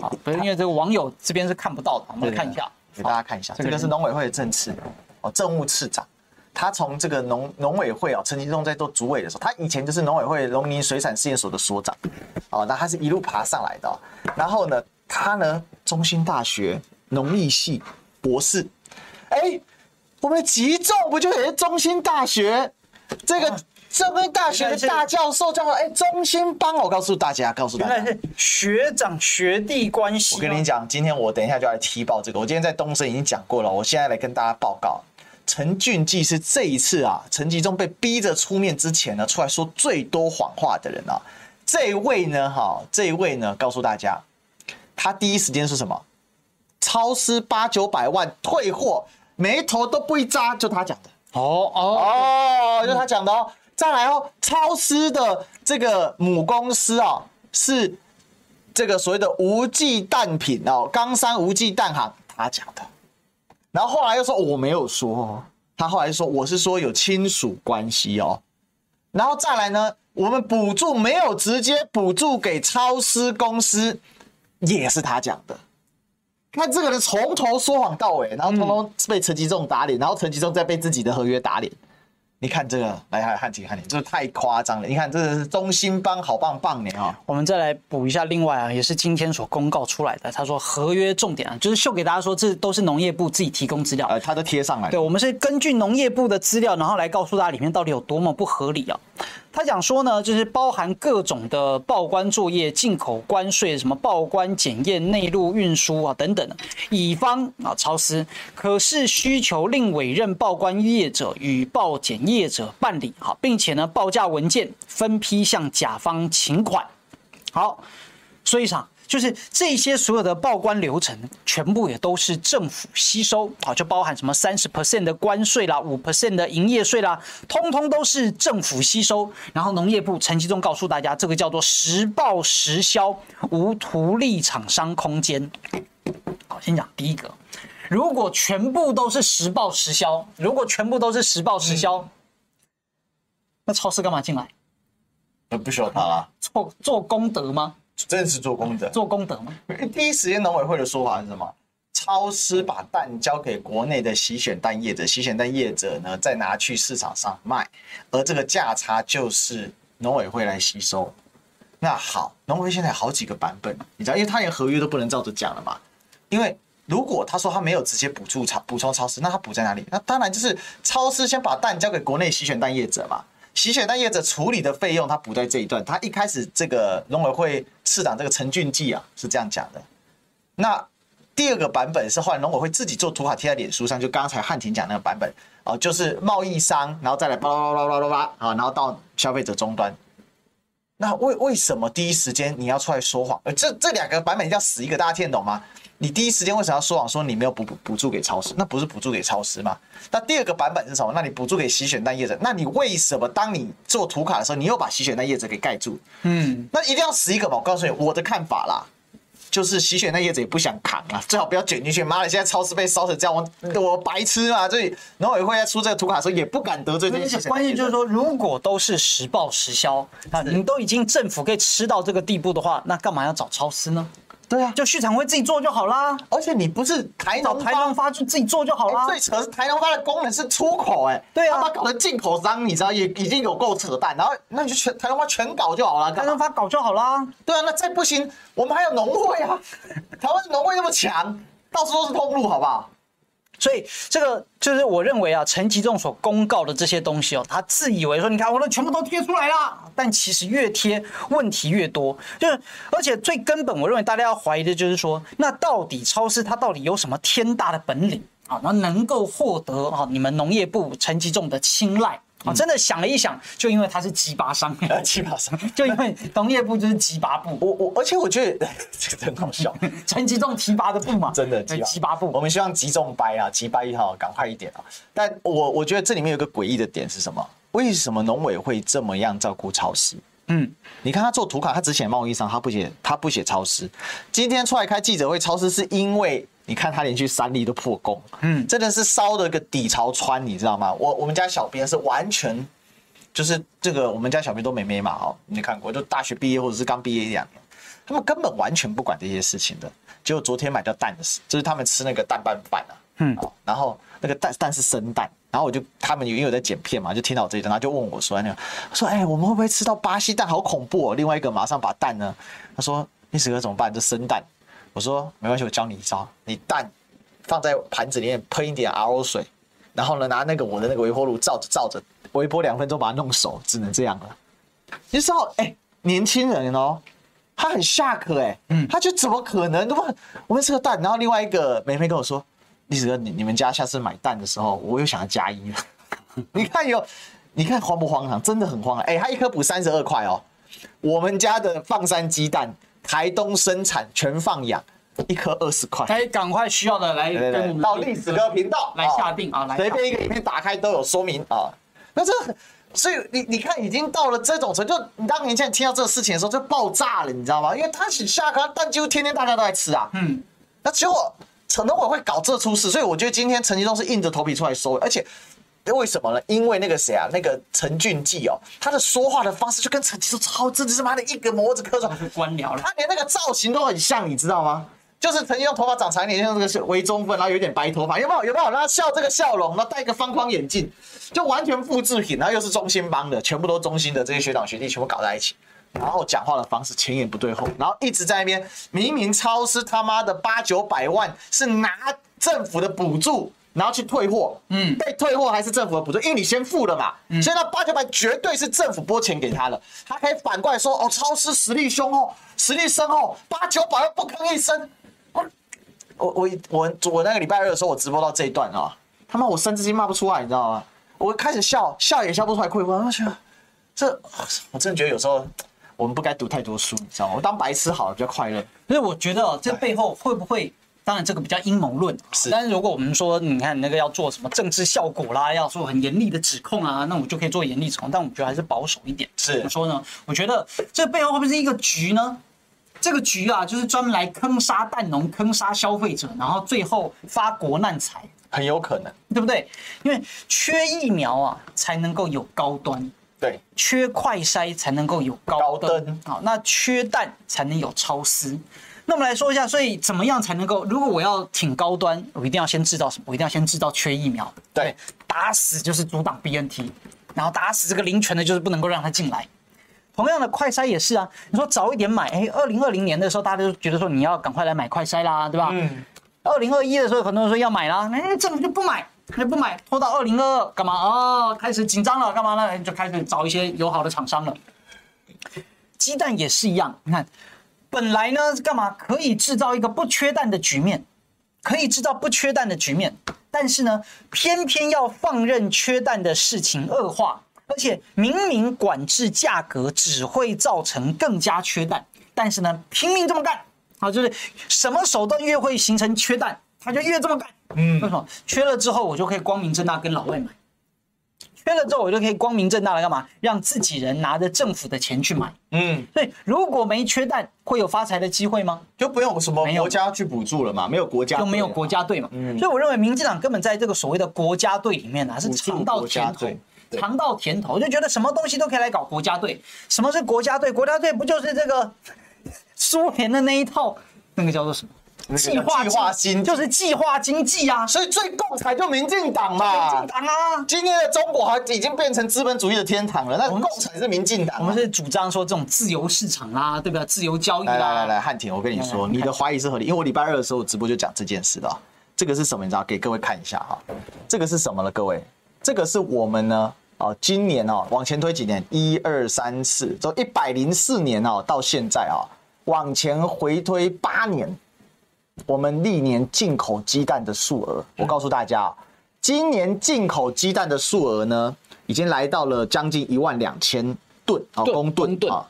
好，不是因为这个网友这边是看不到的，我们来看一下，给大家看一下，这个是农委会的政次哦，政务次长。他从这个农农委会啊，陈吉仲在做主委的时候，他以前就是农委会农林水产试验所的所长，哦，那他是一路爬上来的。然后呢，他呢，中兴大学农艺系博士，哎，我们吉仲不就也是中兴大学这个中兴大学的大教授叫做哎中兴帮？我告诉大家，告诉大家，学长学弟关系。我跟你讲，今天我等一下就来踢爆这个。我今天在东森已经讲过了，我现在来跟大家报告。陈俊记是这一次啊，陈吉仲被逼着出面之前呢，出来说最多谎话的人啊。这一位呢，哈，这一位呢，告诉大家，他第一时间是什么？超市八九百万退货，眉头都不一扎，就他讲的。哦哦哦，就他讲的哦。再来哦，超市的这个母公司啊，是这个所谓的无忌蛋品哦，冈山无忌蛋行，他讲的。然后后来又说我没有说，他后来说我是说有亲属关系哦，然后再来呢，我们补助没有直接补助给超市公司，也是他讲的。那这个人从头说谎到尾，然后通通被陈吉仲打脸，然后陈吉仲再被自己的合约打脸。你看这个，来来汉庭汉庭，这个太夸张了。你看这个是中兴帮好棒棒的啊！我们再来补一下，另外啊，也是今天所公告出来的。他说合约重点啊，就是秀给大家说，这都是农业部自己提供资料，呃，他都贴上来。对，我们是根据农业部的资料，然后来告诉大家里面到底有多么不合理啊。他讲说呢，就是包含各种的报关作业、进口关税、什么报关检验、内陆运输啊等等，乙方啊超时可是需求另委任报关业者与报检业者办理好，并且呢报价文件分批向甲方请款。好，所以上。就是这些所有的报关流程，全部也都是政府吸收，好，就包含什么三十 percent 的关税啦，五 percent 的营业税啦，通通都是政府吸收。然后农业部陈其中告诉大家，这个叫做实报实销，无图利厂商空间。好，先讲第一个，如果全部都是实报实销，如果全部都是实报实销，那超市干嘛进来？那不需要他啦，做做功德吗？真的是做功德，做功德吗？第一时间农委会的说法是什么？超市把蛋交给国内的洗选蛋业者，洗选蛋业者呢再拿去市场上卖，而这个价差就是农委会来吸收。那好，农委会现在好几个版本，你知道，因为他连合约都不能照着讲了嘛。因为如果他说他没有直接补助超补充超市，那他补在哪里？那当然就是超市先把蛋交给国内洗选蛋业者嘛。洗血蛋业者处理的费用，他补在这一段。他一开始这个农委会市长这个陈俊记啊是这样讲的。那第二个版本是后来农委会自己做图卡贴在脸书上，就刚才汉庭讲那个版本啊，就是贸易商，然后再来巴拉巴拉巴拉巴啊，然后到消费者终端。那为为什么第一时间你要出来说谎？呃，这这两个版本一定要死一个，大家听得懂吗？你第一时间为什么要说谎说你没有补补补助给超市？那不是补助给超市吗？那第二个版本是什么？那你补助给洗选蛋业者？那你为什么当你做图卡的时候，你又把洗选蛋业者给盖住？嗯，那一定要死一个嘛？我告诉你我的看法啦。就是洗选那叶子也不想扛啊，最好不要卷进去。妈的，现在超市被烧成这样，我我白痴嘛。所以农委会在出这个图卡的时候也不敢得罪这些。关键就是说，如果都是实报实销，啊你都已经政府可以吃到这个地步的话，那干嘛要找超市呢？对啊，就畜产会自己做就好啦。而且你不是台农台农发就自己做就好啦。最扯是台农发的功能是出口，哎，对啊，他把搞的进口商，你知道也已经有够扯淡。然后那你就全台农发全搞就好了，台农发搞就好啦。对啊，那再不行，我们还有农会啊，台湾农会那么强，到处都是通路，好不好？所以这个就是我认为啊，陈吉仲所公告的这些东西哦，他自以为说，你看我都全部都贴出来了，但其实越贴问题越多。就是而且最根本，我认为大家要怀疑的就是说，那到底超市它到底有什么天大的本领啊？那能够获得啊你们农业部陈吉仲的青睐？啊，真的想了一想，就因为他是鸡巴商，鸡巴商，就因为农业部就是鸡巴部。我我，而且我觉得 这个很好笑，陈吉仲提拔的部嘛，真的鸡巴部。我们希望吉仲掰啊，吉掰一号赶快一点啊。但我我觉得这里面有个诡异的点是什么？为什么农委会这么样照顾超市？嗯，你看他做图卡，他只写贸易商，他不写他不写超市。今天出来开记者会，超市是因为。你看他连续三例都破功，嗯，真的是烧了个底朝穿，你知道吗？我我们家小编是完全就是这个，我们家小编都没没嘛哦，你看过，就大学毕业或者是刚毕业一两年，他们根本完全不管这些事情的。结果昨天买到蛋的事，就是他们吃那个蛋拌饭啊，嗯，然后那个蛋蛋是生蛋，然后我就他们因为有在剪片嘛，就听到这一段，他就问我说那个，说哎，我们会不会吃到巴西蛋？好恐怖哦！另外一个马上把蛋呢，他说你死哥怎么办？这生蛋。我说没关系，我教你一招。你蛋放在盘子里面，喷一点 RO 水，然后呢，拿那个我的那个微波炉照着照着，微波两分钟把它弄熟，只能这样了。你知道，哎，年轻人哦，他很下课哎，嗯，他就怎么可能？对吧？我们吃个蛋，然后另外一个梅梅跟我说：“历史哥，你你们家下次买蛋的时候，我又想要加一了。”你看有，你看荒不荒唐？真的很荒唐！哎，他一颗补三十二块哦。我们家的放山鸡蛋。台东生产全放养，一颗二十块。可以赶快需要的来跟我们到历史哥频道来下定啊，来随便一个影片打开都有说明啊。那这所以你你看已经到了这种程度，就你当年现在听到这个事情的时候就爆炸了，你知道吗？因为他下课，但几乎天天大家都在吃啊。嗯，那结果陈农委会搞这出事，所以我觉得今天陈吉仲是硬着头皮出来收，而且。为什么呢？因为那个谁啊，那个陈俊记哦，他的说话的方式就跟陈吉仲超，真的是妈的一个模子刻出来，官僚了。他连那个造型都很像，你知道吗？就是陈其用头发长长一点，像这个是微中分，然后有点白头发，有没有？有没有？然后笑这个笑容，然后戴一个方框眼镜，就完全复制品。然后又是中心帮的，全部都中心的这些学长学弟全部搞在一起，然后讲话的方式前言不对后，然后一直在那边明明超市他妈的八九百万是拿政府的补助。然后去退货，嗯，被退货还是政府的补助，因为你先付了嘛，嗯，所以那八九百绝对是政府拨钱给他的，他可以反过来说，哦，超市实力雄厚，实力深厚，八九百万不吭一声。我我我我我那个礼拜二的时候，我直播到这一段啊，他妈我三字经骂不出来，你知道吗？我开始笑笑也笑不出来，亏我，我去，这我真的觉得有时候我们不该读太多书，你知道吗？我当白痴好了，比较快乐。所以我觉得这背后会不会？当然，这个比较阴谋论。是，但是如果我们说，你看那个要做什么政治效果啦，要做很严厉的指控啊，那我就可以做严厉指控。但我觉得还是保守一点。是，怎么说呢？我觉得这背后会不会是一个局呢？这个局啊，就是专门来坑杀蛋农、坑杀消费者，然后最后发国难财。很有可能，对不对？因为缺疫苗啊，才能够有高端。对，缺快筛才能够有高登。好，那缺蛋才能有超丝。那我们来说一下，所以怎么样才能够？如果我要挺高端，我一定要先制造什么？我一定要先制造缺疫苗。对，打死就是阻挡 BNT，然后打死这个林权的，就是不能够让他进来。同样的，快筛也是啊。你说早一点买，哎，二零二零年的时候，大家都觉得说你要赶快来买快筛啦，对吧？嗯。二零二一的时候，很多人说要买啦，哎，政府就不买，就不买，拖到二零二二干嘛？哦，开始紧张了，干嘛呢？就开始找一些友好的厂商了。鸡蛋也是一样，你看。本来呢，干嘛可以制造一个不缺蛋的局面，可以制造不缺蛋的局面，但是呢，偏偏要放任缺蛋的事情恶化，而且明明管制价格只会造成更加缺蛋，但是呢，拼命这么干，啊，就是什么手段越会形成缺蛋，他就越这么干。嗯，为什么？缺了之后，我就可以光明正大跟老外买。缺了之后，我就可以光明正大的干嘛？让自己人拿着政府的钱去买。嗯，所以如果没缺蛋，会有发财的机会吗？就不用什么国家去补助了嘛？没有国家就没有国家队嘛？嗯，所以我认为民进党根本在这个所谓的国家队里面呢、啊，是尝到甜头，尝到甜头，就觉得什么东西都可以来搞国家队。什么是国家队？国家队不就是这个 苏联的那一套？那个叫做什么？计划计划经就是计划经济啊，所以最共产就民进党嘛，民进党啊。今天的中国还已经变成资本主义的天堂了，那共产是民进党。我们是主张说这种自由市场啊，对不对？自由交易啊。来来来，汉庭，我跟你说，你的怀疑是合理，因为我礼拜二的时候直播就讲这件事的。这个是什么？你知道？给各位看一下哈，这个是什么了？各位，这个是我们呢啊，今年哦，往前推几年，一二三四，从一百零四年哦到现在啊，往前回推八年。我们历年进口鸡蛋的数额，我告诉大家啊，今年进口鸡蛋的数额呢，已经来到了将近一万两千吨啊，公吨啊。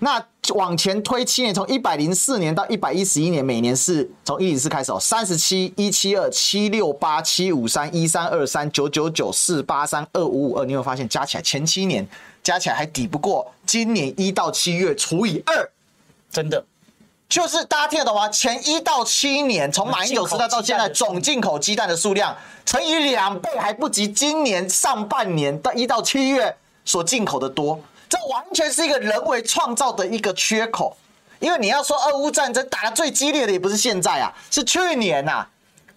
那往前推七年，从一百零四年到一百一十一年，每年是从一零四开始哦，三十七、一七二、七六八、七五三、一三二三、九九九、四八三、二五五二，你有发现加起来前七年加起来还抵不过今年一到七月除以二，真的。就是大家听得懂吗？前一到七年，从马英九时代到现在，总进口鸡蛋的数量乘以两倍还不及今年上半年到一到七月所进口的多，这完全是一个人为创造的一个缺口。因为你要说俄乌战争打得最激烈的也不是现在啊，是去年呐。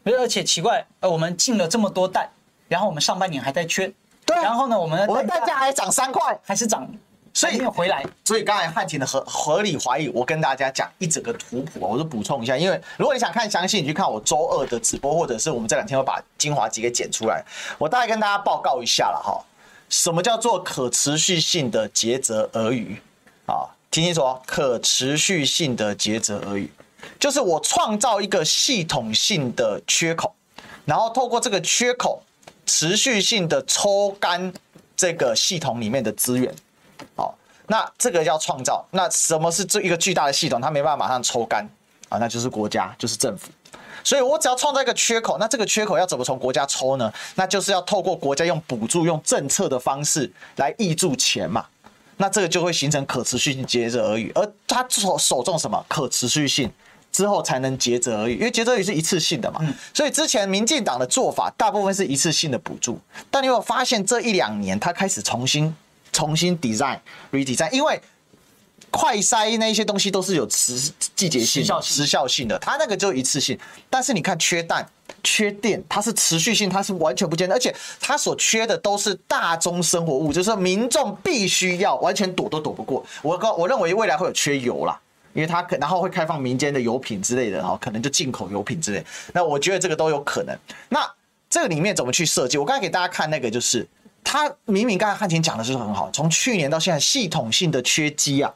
而且奇怪，呃，我们进了这么多蛋，然后我们上半年还在缺，对，然后呢，我们我们蛋价还涨三块，还是涨。所以回来，所以刚才汉庭的合合理怀疑，我跟大家讲一整个图谱，我就补充一下，因为如果你想看详细，你去看我周二的直播，或者是我们这两天会把精华集给剪出来，我大概跟大家报告一下了哈。什么叫做可持续性的竭泽而渔啊？听清楚哦，可持续性的竭泽而渔，就是我创造一个系统性的缺口，然后透过这个缺口持续性的抽干这个系统里面的资源。好，那这个要创造。那什么是这一个巨大的系统？它没办法马上抽干啊，那就是国家，就是政府。所以我只要创造一个缺口，那这个缺口要怎么从国家抽呢？那就是要透过国家用补助、用政策的方式来挹注钱嘛。那这个就会形成可持续性竭泽而渔，而他手手中什么可持续性之后才能竭泽而渔，因为竭泽而渔是一次性的嘛。所以之前民进党的做法大部分是一次性的补助，但你有发现这一两年他开始重新。重新 design redesign，因为快筛那一些东西都是有时季节性、时效性的，它那个就一次性。但是你看缺蛋、缺电，它是持续性，它是完全不见的，而且它所缺的都是大宗生活物，就是民众必须要完全躲都躲不过。我告我认为未来会有缺油啦，因为它可然后会开放民间的油品之类的，哈，可能就进口油品之类。那我觉得这个都有可能。那这个里面怎么去设计？我刚才给大家看那个就是。他明明刚才汉庭讲的是很好，从去年到现在系统性的缺鸡啊，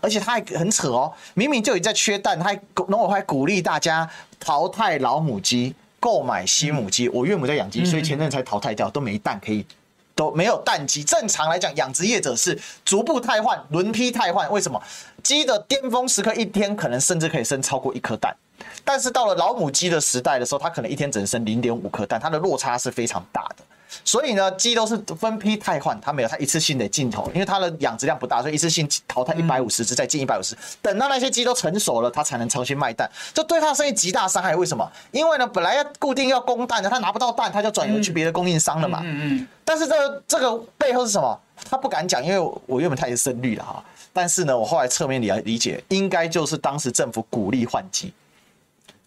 而且他还很扯哦，明明就已经在缺蛋，他还农委会还鼓励大家淘汰老母鸡，购买新母鸡。我岳母在养鸡，所以前阵才淘汰掉，都没蛋可以，都没有蛋鸡。正常来讲，养殖业者是逐步汰换、轮批汰换。为什么？鸡的巅峰时刻一天可能甚至可以生超过一颗蛋，但是到了老母鸡的时代的时候，它可能一天只能生零点五颗蛋，它的落差是非常大的。所以呢，鸡都是分批汰换，它没有它一次性的进头，因为它的养殖量不大，所以一次性淘汰一百五十只，再进一百五十，等到那些鸡都成熟了，它才能重新卖蛋，这对它生意极大伤害。为什么？因为呢，本来要固定要供蛋的，它拿不到蛋，它就转移去别的供应商了嘛。嗯嗯。但是这个这个背后是什么？他不敢讲，因为我原本他也是深绿了哈。但是呢，我后来侧面理理解，应该就是当时政府鼓励换鸡。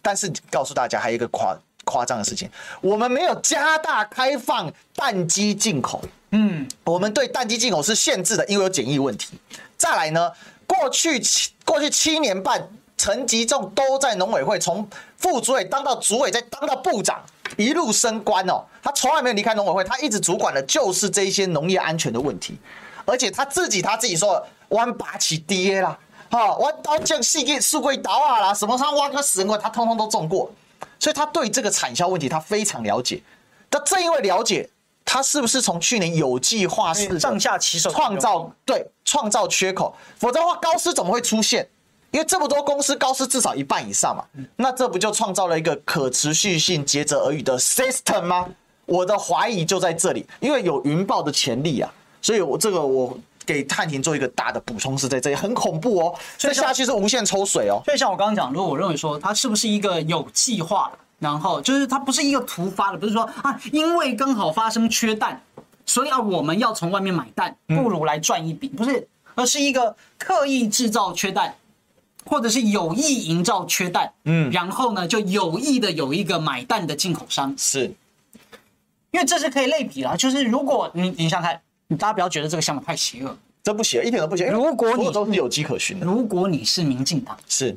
但是告诉大家，还有一个夸。夸张的事情，我们没有加大开放蛋鸡进口，嗯，我们对蛋鸡进口是限制的，因为有检疫问题。再来呢，过去七过去七年半，陈吉仲都在农委会，从副主委当到主委，再当到部长，一路升官哦，他从来没有离开农委会，他一直主管的就是这些农业安全的问题，而且他自己他自己说，弯拔起爹啦，哈，弯刀将细给树贵刀啊啦，什么他挖个死人过，他通通都种过。所以他对这个产销问题他非常了解，但正因为了解，他是不是从去年有计划式上下其手创造对创造缺口，否则的话高斯怎么会出现？因为这么多公司高斯至少一半以上嘛，那这不就创造了一个可持续性、竭泽而渔的 system 吗？我的怀疑就在这里，因为有云豹的潜力啊，所以我这个我给探庭做一个大的补充是在这里，很恐怖哦，所以下去是无限抽水哦。所以像我刚刚讲，如果我认为说它是不是一个有计划，然后就是它不是一个突发的，不是说啊，因为刚好发生缺蛋，所以啊我们要从外面买蛋，不如来赚一笔，不是，而是一个刻意制造缺蛋。或者是有意营造缺蛋，嗯，然后呢，就有意的有一个买蛋的进口商，是，因为这是可以类比啦。就是如果你你想看，你大家不要觉得这个项目太邪恶，这不邪，一点都不邪。如果你都是有迹可循的，如果你是民进党，是，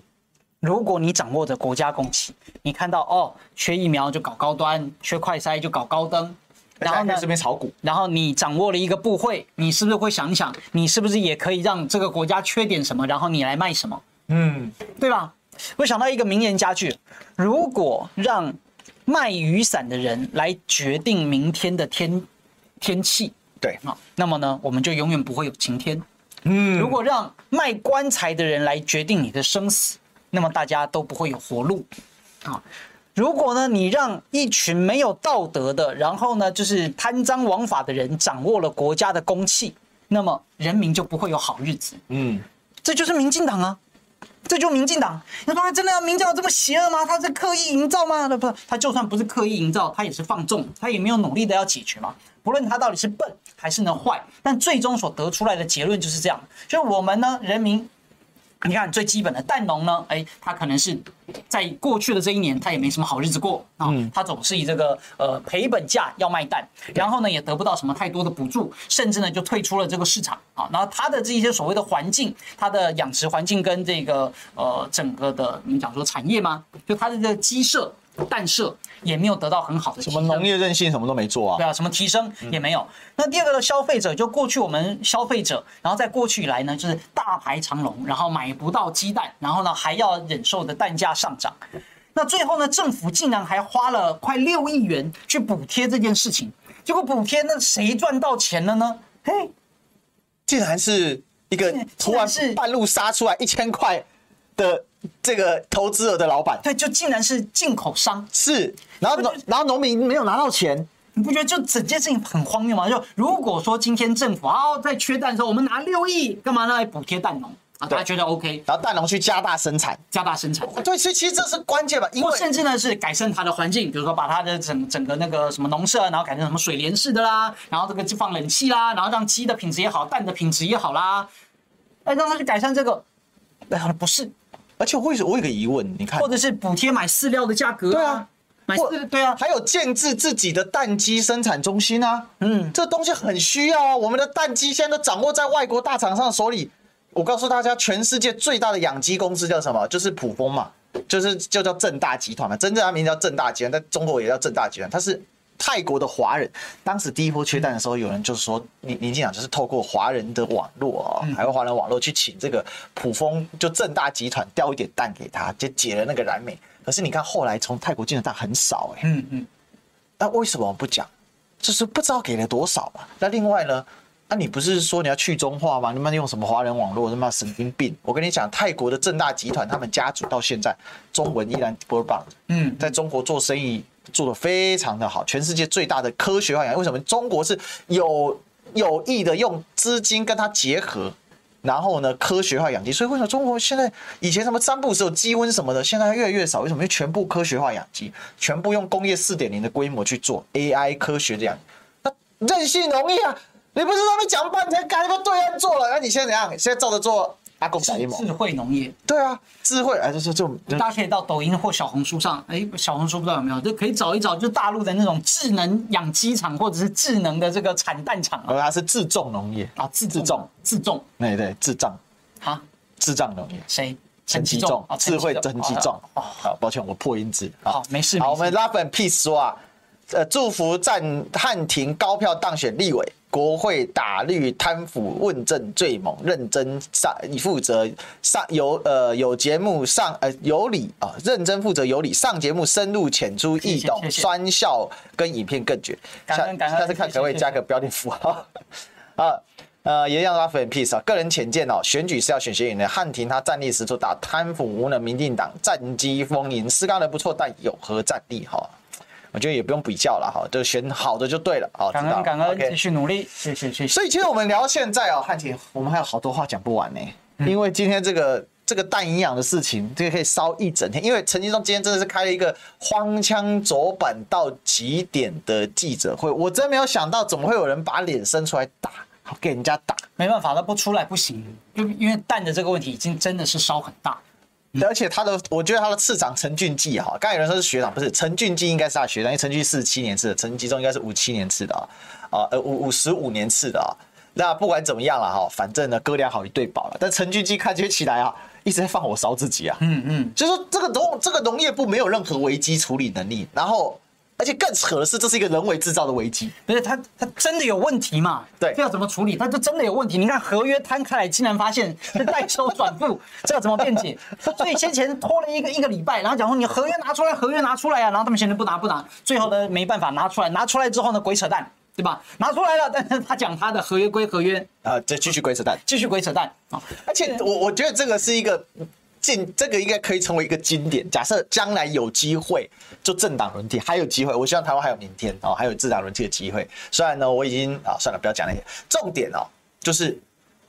如果你掌握着国家公器，你看到哦，缺疫苗就搞高端，缺快筛就搞高登，然后呢这边炒股，然后你掌握了一个部会，你是不是会想一想，你是不是也可以让这个国家缺点什么，然后你来卖什么？嗯，对吧？我想到一个名言佳句：如果让卖雨伞的人来决定明天的天天气，对啊，那么呢，我们就永远不会有晴天。嗯，如果让卖棺材的人来决定你的生死，那么大家都不会有活路。啊，如果呢，你让一群没有道德的，然后呢，就是贪赃枉法的人掌握了国家的公器，那么人民就不会有好日子。嗯，这就是民进党啊。这就民进党，你说他真的要民进党这么邪恶吗？他是刻意营造吗？那不，他就算不是刻意营造，他也是放纵，他也没有努力的要解决嘛。不论他到底是笨还是呢坏，但最终所得出来的结论就是这样。就我们呢，人民。你看最基本的蛋农呢，哎，他可能是在过去的这一年，他也没什么好日子过啊。他总是以这个呃赔本价要卖蛋，然后呢也得不到什么太多的补助，甚至呢就退出了这个市场啊。然后他的这一些所谓的环境，他的养殖环境跟这个呃整个的你讲说产业吗？就他的这个鸡舍。蛋舍也没有得到很好的什么农业韧性什么都没做啊，对啊，什么提升也没有。那第二个呢消费者，就过去我们消费者，然后在过去以来呢，就是大排长龙，然后买不到鸡蛋，然后呢还要忍受的蛋价上涨。那最后呢，政府竟然还花了快六亿元去补贴这件事情，结果补贴那谁赚到钱了呢？嘿，竟然是一个突然是半路杀出来一千块的。这个投资额的老板，对，就竟然是进口商，是，然后农，然后农民没有拿到钱，你不觉得就整件事情很荒谬吗？就如果说今天政府啊在缺蛋的时候，我们拿六亿干嘛呢？来补贴蛋农？啊，大家觉得 OK，然后蛋农去加大生产，加大生产，对，所以其实这是关键吧，因为甚至呢是改善它的环境，比如说把它的整整个那个什么农舍，然后改成什么水帘式的啦，然后这个就放冷气啦，然后让鸡的品质也好，蛋的品质也好啦，哎，让它去改善这个，哎，不是。而且为什么我有个疑问？你看，或者是补贴买饲料的价格？对啊，买饲对啊，还有建制自己的蛋鸡生产中心啊。嗯，这东西很需要啊。我们的蛋鸡现在都掌握在外国大厂商手里。我告诉大家，全世界最大的养鸡公司叫什么？就是普丰嘛，就是就叫正大集团嘛。真正它名字叫正大集团，在中国也叫正大集团。它是。泰国的华人，当时第一波缺蛋的时候，有人就是说，你你这样就是透过华人的网络哦，还有华人网络去请这个普丰，就正大集团调一点蛋给他，就解了那个燃眉。可是你看后来从泰国进的蛋很少哎，嗯嗯，那为什么我不讲？就是不知道给了多少嘛。那另外呢，那你不是说你要去中化吗？你们用什么华人网络？他妈神经病！我跟你讲，泰国的正大集团他们家族到现在中文依然倍棒，嗯，在中国做生意。做的非常的好，全世界最大的科学化养，为什么中国是有有意的用资金跟它结合，然后呢科学化养鸡？所以为什么中国现在以前什么三步时有鸡瘟什么的，现在越来越少？为什么？因为全部科学化养鸡，全部用工业四点零的规模去做 AI 科学这样。那任性容易啊，你不是那边讲半天，改个对岸做了，那你现在怎样？现在照着做。智慧农业，对啊，智慧哎，就是这种，大家可以到抖音或小红书上，哎，小红书不知道有没有，就可以找一找，就大陆的那种智能养鸡场或者是智能的这个产蛋场，而它是自种农业啊，自自种。自种，对对，智障哈，智障农业，谁？陈其重，智慧陈其重，好，抱歉，我破音字，好，没事，好，我们 Love and Peace 说啊，呃，祝福战汉庭高票当选立委。国会打绿贪腐问政最猛，认真上你负责上有呃有节目上呃有理啊，认真负责有理上节目深入浅出易懂，酸笑跟影片更绝。下下次看可不可以加个标点符号啊？呃，也让他 rest in peace 啊。个人浅见哦，选举是要选贤与能。汉庭他战力十足，打贪腐无能，民进党战绩丰盈。施刚人不错，但有何战力哈？我觉得也不用比较了哈，就选好的就对了。好，感恩感恩，继续努力，谢谢谢谢。所以其实我们聊到现在哦，汉庭，我们还有好多话讲不完呢，嗯、因为今天这个这个蛋营养的事情，这个可以烧一整天。因为陈吉仲今天真的是开了一个荒腔走板到极点的记者会，我真没有想到怎么会有人把脸伸出来打。好，给人家打，没办法，他不出来不行，就因为蛋的这个问题已经真的是烧很大，嗯、而且他的，我觉得他的次长陈俊基哈，刚才有人说是学长，不是陈俊基应该是他学长，因为陈俊四十七年次的，陈吉忠应该是五七年次的啊，啊呃五五十五年次的啊，那不管怎么样了哈，反正呢哥俩好一对宝了，但陈俊基看起来啊，一直在放火烧自己啊，嗯嗯，就是说这个农这个农业部没有任何危机处理能力，然后。而且更扯的是，这是一个人为制造的危机，不是他，他真的有问题嘛？对，这要怎么处理？他就真的有问题。你看合约摊开来，竟然发现 是代收转付，这要怎么辩解？所以先前拖了一个一个礼拜，然后讲说你合约拿出来，合约拿出来啊，然后他们现在不拿不拿，最后呢没办法拿出来，拿出来之后呢鬼扯淡，对吧？拿出来了，但是他讲他的合约归合约啊，这继续鬼扯淡，继续鬼扯淡啊！而且我我觉得这个是一个。进这个应该可以成为一个经典。假设将来有机会，就政党轮替，还有机会。我希望台湾还有明天哦，还有政党轮替的机会。虽然呢，我已经啊，算了，不要讲那些。重点哦，就是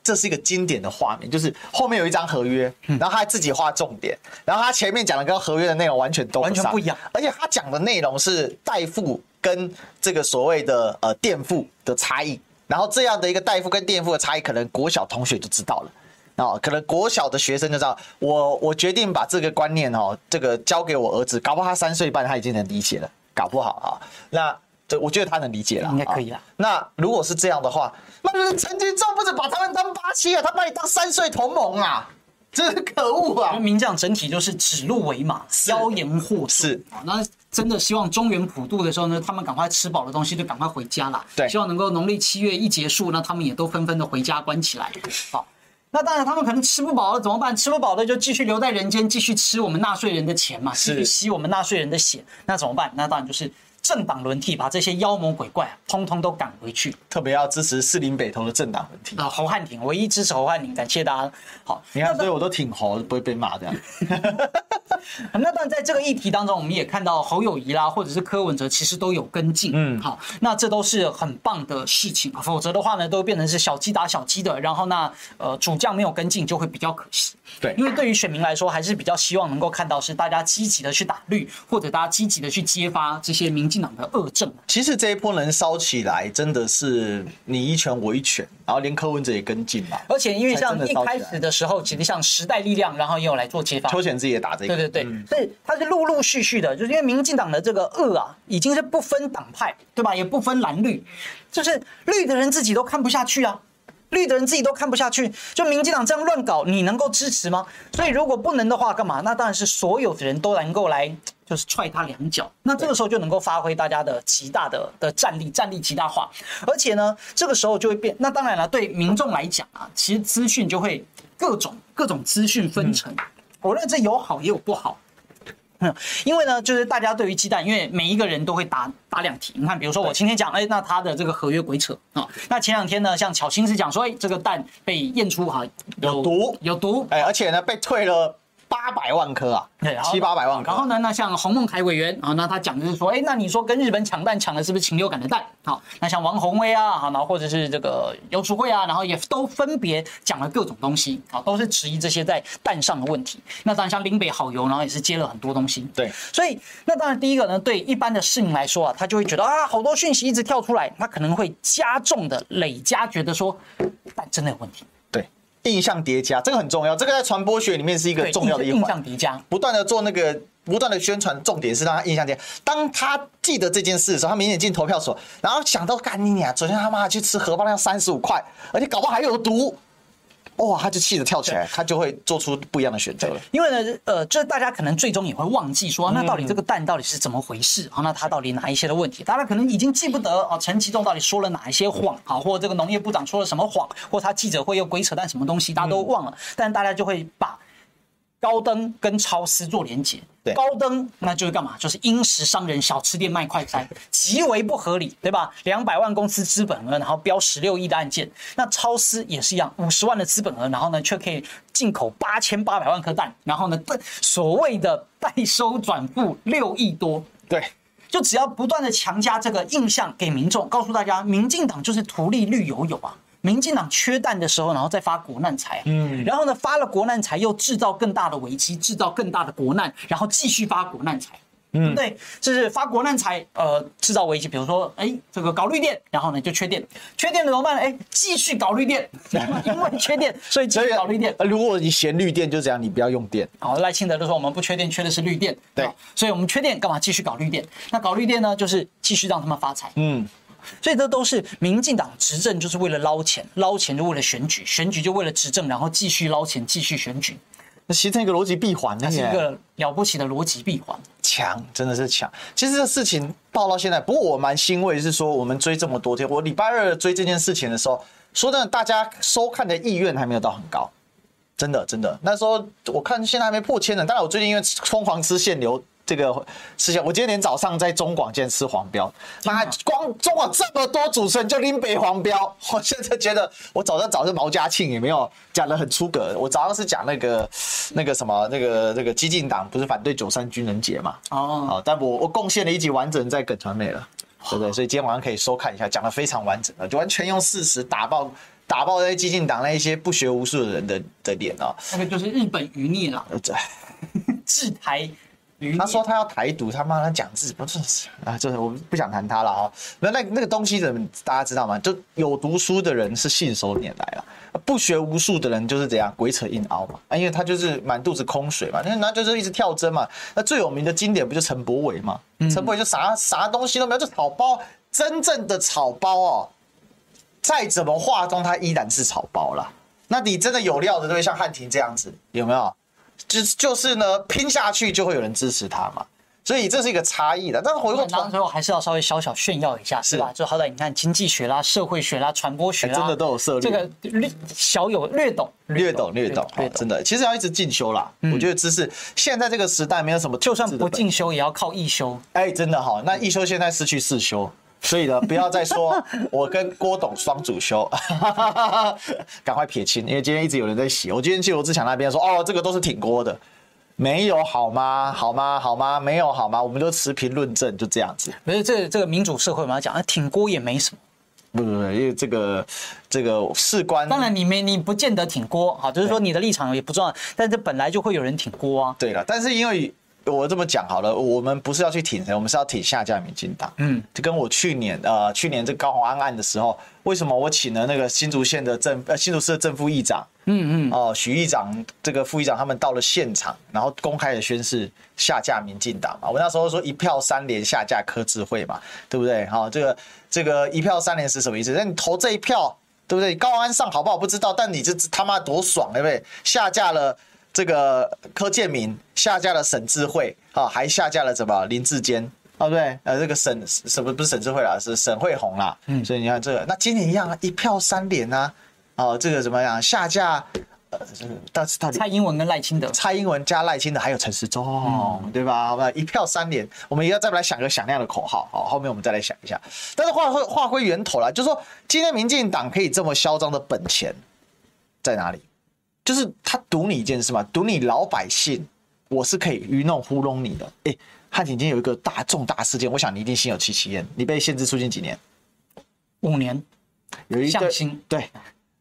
这是一个经典的画面，就是后面有一张合约，然后他自己画重点，然后他前面讲的跟合约的内容完全都完全不一样，而且他讲的内容是代付跟这个所谓的呃垫付的差异。然后这样的一个代付跟垫付的差异，可能国小同学就知道了。哦，可能国小的学生就知道，我我决定把这个观念哦，这个交给我儿子，搞不好他三岁半他已经能理解了，搞不好啊。那这我觉得他能理解了，应该可以了。那如果是这样的话，那陈金仲不是把他们当八七啊？他把你当三岁同盟啊？真是可恶啊！名将整体就是指鹿为马，妖言惑众。是啊，那真的希望中原普渡的时候呢，他们赶快吃饱了东西就赶快回家了。对，希望能够农历七月一结束，那他们也都纷纷的回家关起来。好。那当然，他们可能吃不饱了怎么办？吃不饱的就继续留在人间，继续吃我们纳税人的钱嘛，继续吸我们纳税人的血。那怎么办？那当然就是政党轮替，把这些妖魔鬼怪啊，通通都赶回去。特别要支持四林北投的政党轮替啊，侯汉廷唯一支持侯汉廷，感谢大家。好，你看，所以我都挺侯，不会被骂这样。那当然，在这个议题当中，我们也看到侯友谊啦，或者是柯文哲，其实都有跟进。嗯，好，那这都是很棒的事情。否则的话呢，都变成是小鸡打小鸡的。然后那呃，主将没有跟进，就会比较可惜。对，因为对于选民来说，还是比较希望能够看到是大家积极的去打绿，或者大家积极的去揭发这些民进党的恶政。其实这一波能烧起来，真的是你一拳我一拳，然后连柯文哲也跟进嘛。而且因为像一开始的时候，其实像时代力量，然后也有来做揭发。邱显智也打这个。对对对。嗯、所以他是陆陆续续的，就是因为民进党的这个恶啊，已经是不分党派，对吧？也不分蓝绿，就是绿的人自己都看不下去啊，绿的人自己都看不下去，就民进党这样乱搞，你能够支持吗？所以如果不能的话，干嘛？那当然是所有的人都能够来，就是踹他两脚。那这个时候就能够发挥大家的极大的的战力，战力极大化。而且呢，这个时候就会变。那当然了，对民众来讲啊，其实资讯就会各种各种资讯分成。嗯我认为这有好也有不好，嗯，因为呢，就是大家对于鸡蛋，因为每一个人都会打打两题。你看，比如说我今天讲，哎，那他的这个合约鬼扯啊。那前两天呢，像巧心是讲说，哎，这个蛋被验出哈有毒，有毒，哎，而且呢被退了。八百万颗啊，对，七八百万颗。然后呢，那像洪孟凯委员啊，那他讲的是说，哎，那你说跟日本抢蛋抢的是不是禽流感的蛋？好，那像王宏威啊，好，然后或者是这个游淑慧啊，然后也都分别讲了各种东西，好，都是质疑这些在蛋上的问题。那当然像林北好油，然后也是接了很多东西。对，所以那当然第一个呢，对一般的市民来说啊，他就会觉得啊，好多讯息一直跳出来，他可能会加重的累加，觉得说蛋真的有问题。印象叠加，这个很重要。这个在传播学里面是一个重要的一环。印象叠加，不断的做那个，不断的宣传，重点是让他印象叠加。当他记得这件事的时候，他明显进投票所，然后想到干你娘，昨天他妈去吃荷包蛋三十五块，而且搞不好还有毒。哇，他就气得跳起来，他就会做出不一样的选择了。因为呢，呃，这大家可能最终也会忘记说，那到底这个蛋到底是怎么回事？啊，那他到底哪一些的问题？大家可能已经记不得哦，陈其中到底说了哪一些谎？啊，或者这个农业部长说了什么谎？或他记者会又鬼扯淡什么东西？大家都忘了。但大家就会把高登跟超思做连结。高登那就是干嘛？就是殷实商人小吃店卖快餐，极为不合理，对吧？两百万公司资本额，然后标十六亿的案件。那超思也是一样，五十万的资本额，然后呢却可以进口八千八百万颗蛋，然后呢 所谓的代收转付六亿多。对，就只要不断的强加这个印象给民众，告诉大家，民进党就是图利绿油油啊。民进党缺蛋的时候，然后再发国难财，嗯，然后呢，发了国难财，又制造更大的危机，制造更大的国难，然后继续发国难财，嗯，对，就是发国难财，呃，制造危机，比如说，哎，这个搞绿电，然后呢就缺电，缺电怎么办呢？哎，继续搞绿电，因为缺电，所以继续搞绿电。如果你嫌绿电，就这样，你不要用电。好，赖清德都说我们不缺电，缺的是绿电，对，所以我们缺电干嘛？继续搞绿电。那搞绿电呢，就是继续让他们发财，嗯。所以这都是民进党执政就是为了捞钱，捞钱就为了选举，选举就为了执政，然后继续捞钱，继续选举，那形成一个逻辑闭环，那是一个了不起的逻辑闭环。强，真的是强。其实这事情报到现在，不过我蛮欣慰，是说我们追这么多天，我礼拜二追这件事情的时候，说真的，大家收看的意愿还没有到很高，真的真的。那时候我看现在还没破千呢，当然我最近因为疯狂吃限流。这个事情，我今天早上在中广见吃黄标，那光中广这么多主持人就拎北黄标，我现在觉得我早上找的毛家庆也没有讲的很出格，我早上是讲那个那个什么那个那个激进党不是反对九三军人节嘛？哦，好，但我我贡献了一集完整在梗传媒了，对不对？所以今天晚上可以收看一下，讲的非常完整的，就完全用事实打爆打爆那些激进党那一些不学无术的人的的脸啊！那个就是日本余孽了，对，制台。他说他要台独，他妈他讲字不是 啊，就是我不想谈他了哈。那那那个东西怎么大家知道吗？就有读书的人是信手拈来了，不学无术的人就是怎样鬼扯硬凹嘛。啊，因为他就是满肚子空水嘛，那那就是一直跳针嘛。那最有名的经典不就陈柏惟嘛？陈柏惟就啥啥东西都没有，就草包，真正的草包哦。再怎么化妆，他依然是草包啦。那你真的有料的，就会像汉庭这样子，有没有？就就是呢，拼下去就会有人支持他嘛，所以这是一个差异的。但是回过头来，最后还是要稍微小小炫耀一下，是吧？就好歹你看经济学啦、社会学啦、传播学啦，真的都有涉猎。这个略小有略懂，略懂略懂，真的。其实要一直进修啦。我觉得知识现在这个时代没有什么，就算不进修也要靠一修。哎，真的哈，那一修现在失去四修。所以呢，不要再说 我跟郭董双主修，赶快撇清，因为今天一直有人在洗。我今天去罗志祥那边说，哦，这个都是挺郭的，没有好吗？好吗？好吗？没有好吗？我们都持平论证，就这样子。不是这个、这个民主社会，我们要讲，挺郭也没什么。不不不，因为这个这个事关，当然你没你不见得挺郭啊，就是说你的立场也不重要，但这本来就会有人挺郭啊。对了，但是因为。我这么讲好了，我们不是要去挺谁，我们是要挺下架民进党。嗯，就跟我去年呃，去年这高虹安案的时候，为什么我请了那个新竹县的正呃新竹市的正副议长，嗯嗯，哦许议长这个副议长他们到了现场，然后公开的宣誓下架民进党嘛。我那时候说一票三连下架柯智慧嘛，对不对？好，这个这个一票三连是什么意思？那你投这一票，对不对？高虹安上好不好不知道，但你这他妈多爽，对不对？下架了。这个柯建铭下架了沈智慧，啊，还下架了什么林志坚，啊，对，呃，这个沈什么不是沈智慧啦，是沈慧红啦，嗯，所以你看这个，那今年一样啊，一票三连啊，哦，这个怎么样下架？呃，到到底蔡英文跟赖清德，蔡英文加赖清德还有陈时中，嗯、对吧？好吧，一票三连，我们也要再来想个响亮的口号，好，后面我们再来想一下。但是话会话归源头了，就是说今天民进党可以这么嚣张的本钱在哪里？就是他赌你一件事嘛，赌你老百姓，我是可以愚弄糊弄你的。哎、欸，汉景今天有一个大重大事件，我想你一定心有戚戚焉。你被限制出境几年？五年。有一个向心，对，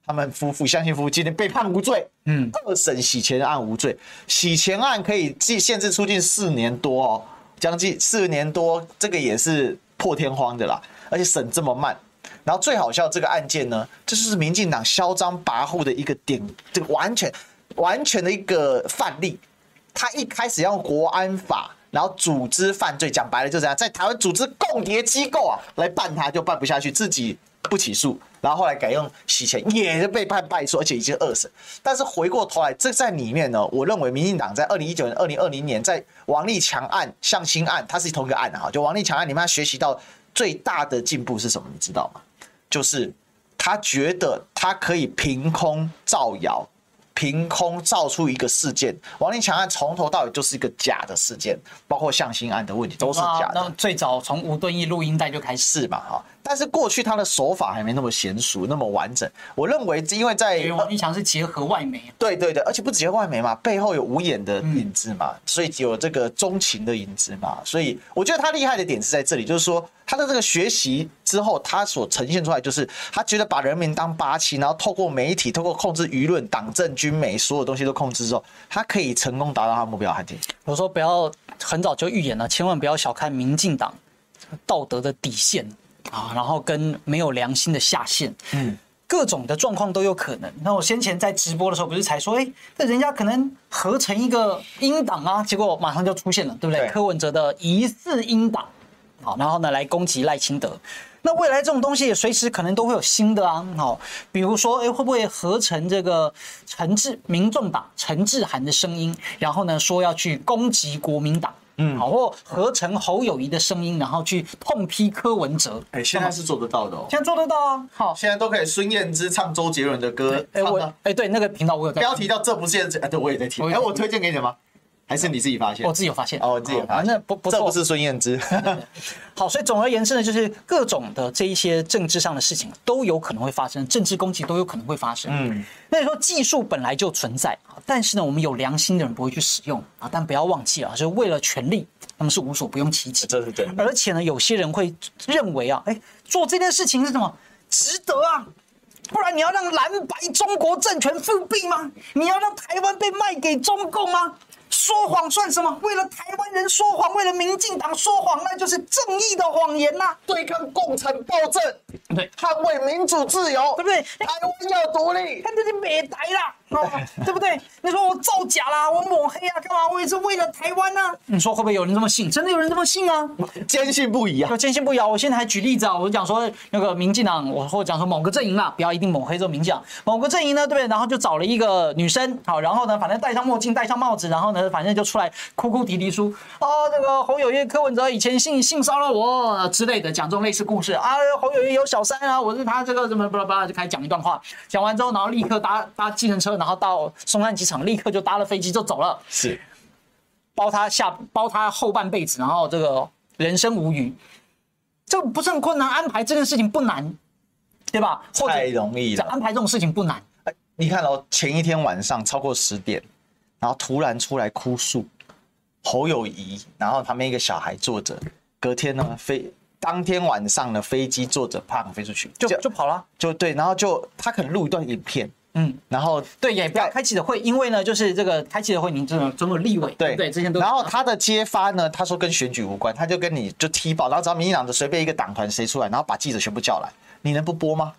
他们夫妇相信夫妇今天被判无罪。嗯，二审洗钱案无罪，洗钱案可以既限制出境四年多哦，将近四年多，这个也是破天荒的啦，而且审这么慢。然后最好笑这个案件呢，这就是民进党嚣张跋扈的一个点，这个完全完全的一个范例。他一开始用国安法，然后组织犯罪，讲白了就这样，在台湾组织共谍机构啊来办他，就办不下去，自己不起诉，然后后来改用洗钱，也是被判败诉，而且已经二审。但是回过头来，这在里面呢，我认为民进党在二零一九年、二零二零年在王立强案、向心案，它是同一个案啊，就王立强案，你们要学习到最大的进步是什么？你知道吗？就是他觉得他可以凭空造谣，凭空造出一个事件，王立强案从头到尾就是一个假的事件，包括向心案的问题都是假的。那最早从吴敦义录音带就开始嘛，哈。但是过去他的手法还没那么娴熟，那么完整。我认为，因为在王立强是结合外媒，对对对，而且不止结合外媒嘛，背后有五眼的影子嘛，所以有这个钟情的影子嘛。所以我觉得他厉害的点是在这里，就是说他的这个学习之后，他所呈现出来就是他觉得把人民当八旗，然后透过媒体，透过控制舆论、党政军媒所有东西都控制之后，他可以成功达到他的目标。汉庭，我说不要很早就预言了，千万不要小看民进党道德的底线。啊，然后跟没有良心的下线，嗯，各种的状况都有可能。那我先前在直播的时候，不是才说，哎，那人家可能合成一个英党啊，结果马上就出现了，对不对？对柯文哲的疑似英党，好，然后呢来攻击赖清德。那未来这种东西也随时可能都会有新的啊，好，比如说，哎，会不会合成这个陈志民众党陈志涵的声音，然后呢说要去攻击国民党？嗯，好，或合成侯友谊的声音，然后去痛批柯文哲。哎、欸，现在是做得到的哦。现在做得到啊。好，现在都可以孙燕姿唱周杰伦的歌。哎、欸，我哎、欸，对，那个频道我有在。标题叫这不是燕姿，哎，对，我也在听。哎，我推荐给你吗？还是你自己发现？我自己有发现。哦，我自己有发现。那不不，这不是孙燕姿。好，所以总而言之呢，就是各种的这一些政治上的事情都有可能会发生，政治攻击都有可能会发生。嗯，那你说技术本来就存在，但是呢，我们有良心的人不会去使用啊。但不要忘记啊，就是为了权力。他们是无所不用其极，这是真的。而且呢，有些人会认为啊，哎，做这件事情是什么？值得啊，不然你要让蓝白中国政权复辟吗？你要让台湾被卖给中共吗？说谎算什么？为了台湾人说谎，为了民进党说谎，那就是正义的谎言呐、啊！对抗共产暴政，对，捍卫民主自由，对不对？台湾要独立，看这些美台啦。哦，对不对？你说我造假啦，我抹黑啊，干嘛？我也是为了台湾呢、啊。你说会不会有人这么信？真的有人这么信啊？坚信不疑啊！就坚信不疑啊！我现在还举例子啊，我讲说那个民进党，我或者讲说某个阵营啦，不要一定抹黑这个民进党，某个阵营呢，对不对？然后就找了一个女生，好，然后呢，反正戴上墨镜，戴上帽子，然后呢，反正就出来哭哭啼啼说，哦，这个侯友宜、柯文哲以前性性骚扰我之类的，讲这种类似故事啊。侯友宜有小三啊，我是他这个什么巴拉巴拉，就开始讲一段话。讲完之后，然后立刻搭搭计程车，然后到松山机场，立刻就搭了飞机就走了。是，包他下包他后半辈子，然后这个人生无虞，这不是很困难？安排这件事情不难，对吧？太容易了。安排这种事情不难。哎，你看哦，前一天晚上超过十点，然后突然出来哭诉，侯友宜，然后旁边一个小孩坐着，隔天呢飞。当天晚上的飞机坐着啪飞出去，就就跑了，就对，然后就他可能录一段影片，嗯，然后对，也不要开记者会，因为呢，就是这个开记者会，您这种总有立委，对对，之前都。然后他的揭发呢，他说跟选举无关，他就跟你就踢爆，然后只要民进党的随便一个党团谁出来，然后把记者全部叫来，你能不播吗？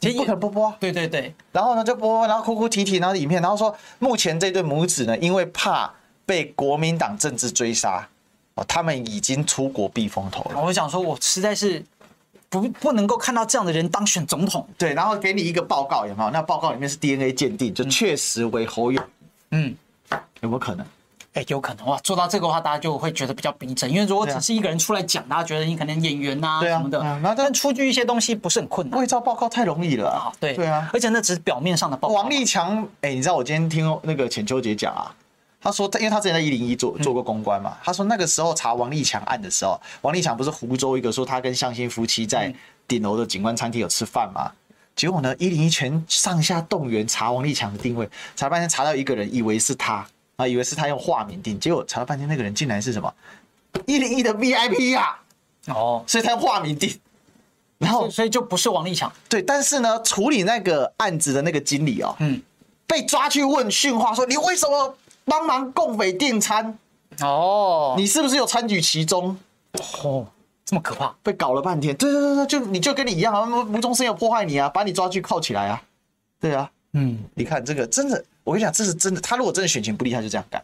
你不可能不播啊！对对对，然后呢就播，然后哭哭啼啼，然后影片，然后说目前这对母子呢，因为怕被国民党政治追杀。哦，他们已经出国避风头了。我想说，我实在是不不能够看到这样的人当选总统。对，然后给你一个报告，有没有？那报告里面是 DNA 鉴定，就确实为侯友。嗯，有没有可能？哎、欸，有可能哇！做到这个的话，大家就会觉得比较逼真。因为如果只是一个人出来讲，啊、大家觉得你可能演员呐、啊、什么的，啊、但但出具一些东西不是很困难。伪造报告太容易了啊！对对啊，而且那只是表面上的报告。王立强，哎、欸，你知道我今天听那个浅秋姐讲啊。他说，因为他之前在一零一做做过公关嘛，他说那个时候查王立强案的时候，王立强不是湖州一个说他跟向心夫妻在顶楼的景观餐厅有吃饭吗？结果呢，一零一全上下动员查王立强的定位，查了半天查到一个人，以为是他啊，以为是他用化名定，结果查了半天那个人竟然是什么？一零一的 VIP 啊，哦，所以他用化名定，然后所以就不是王立强，对，但是呢，处理那个案子的那个经理哦，嗯，被抓去问训话，说你为什么？帮忙共匪订餐哦，你是不是有参与其中？哦，这么可怕，被搞了半天。对对对对，就你就跟你一样啊，无中生有破坏你啊，把你抓去铐起来啊。对啊，嗯，你看这个真的，我跟你讲，这是真的。他如果真的选情不利，他就这样干。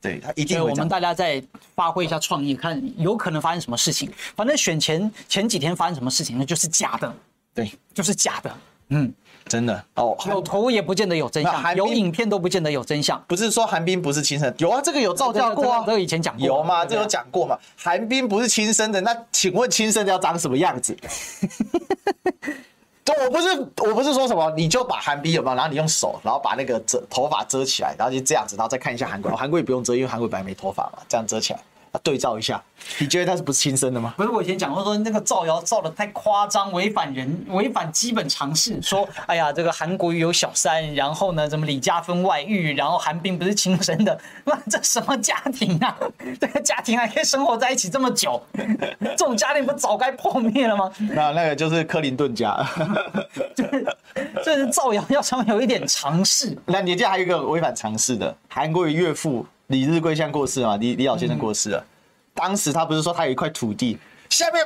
对，他一定会。我们大家再发挥一下创意，看有可能发生什么事情。反正选前前几天发生什么事情，那就是假的。对，就是假的。嗯。真的哦，有图也不见得有真相，有影片都不见得有真相。不是说韩冰不是亲生，有啊，这个有造假过啊，这个以前讲过，有吗？这有讲过嘛？韩冰不是亲生的，那请问亲生的要长什么样子？对，我不是我不是说什么，你就把韩冰有没有，然后你用手，然后把那个遮头发遮起来，然后就这样子，然后再看一下韩国，韩国也不用遮，因为韩国本来没头发嘛，这样遮起来。对照一下，你觉得他是不是亲生的吗？不是，我以前讲过说那个造谣造的太夸张，违反人违反基本常识。说，哎呀，这个韩国瑜有小三，然后呢，怎么李嘉芬外遇，然后韩冰不是亲生的，那这什么家庭啊？这个家庭还可以生活在一起这么久，这种家庭不早该破灭了吗？那那个就是克林顿家，就是就是造谣要稍微有一点常识。那你这还有一个违反常识的，韩国瑜岳父。李日贵现在过世了嘛？李李老先生过世了。嗯、当时他不是说他有一块土地下面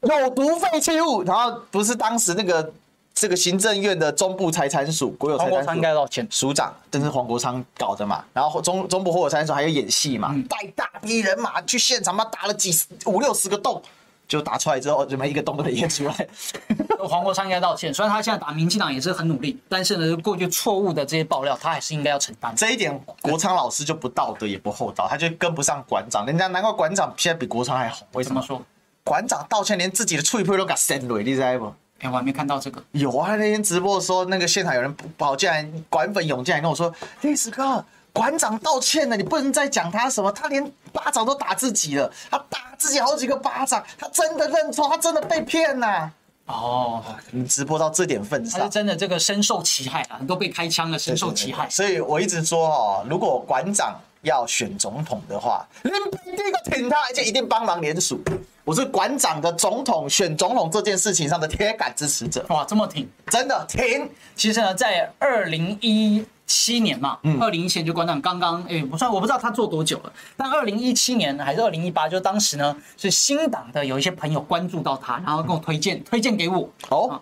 埋有毒废弃物，然后不是当时那个这个行政院的中部财产署国有财产署，应该道歉，署长，这是黄国昌搞的嘛？然后中中部国有财产署还有演戏嘛？带、嗯、大批人马去现场嘛，打了几十五六十个洞。就打出来之后，怎么一个洞都没验出来？黄国昌应该道歉。虽然他现在打民进党也是很努力，但是呢，过去错误的这些爆料，他还是应该要承担。这一点，国昌老师就不道德也不厚道，他就跟不上馆长。人家难怪馆长现在比国昌还好。为什么说？馆长道歉连自己的脆皮都敢扇了，你知道不？哎，我还没看到这个。有啊，那天直播的时候，那个现场有人跑进来，馆粉涌进来跟我说：“历史哥。”馆长道歉了，你不能再讲他什么，他连巴掌都打自己了，他打自己好几个巴掌，他真的认错，他真的被骗呐、啊。哦，你直播到这点份上，他是真的这个深受其害啊，很多被开枪的，深受其害。所以我一直说哦，如果馆长要选总统的话，你第一个挺他，而且一定帮忙联署。我是馆长的总统选总统这件事情上的铁杆支持者。哇，这么挺，真的挺。其实呢，在二零一。七年嘛，二零一七年就馆长刚刚哎，不算，我不知道他做多久了。但二零一七年还是二零一八，就当时呢是新党的有一些朋友关注到他，然后跟我推荐推荐给我。哦，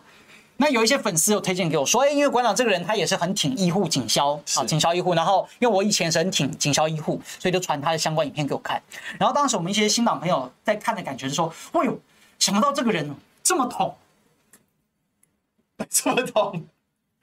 那有一些粉丝又推荐给我说，哎，因为馆长这个人他也是很挺医护警消啊，警消医护。然后因为我以前是很挺警消医护，所以就传他的相关影片给我看。然后当时我们一些新党朋友在看的感觉是说，哎呦，想不到这个人这么捅，这么捅。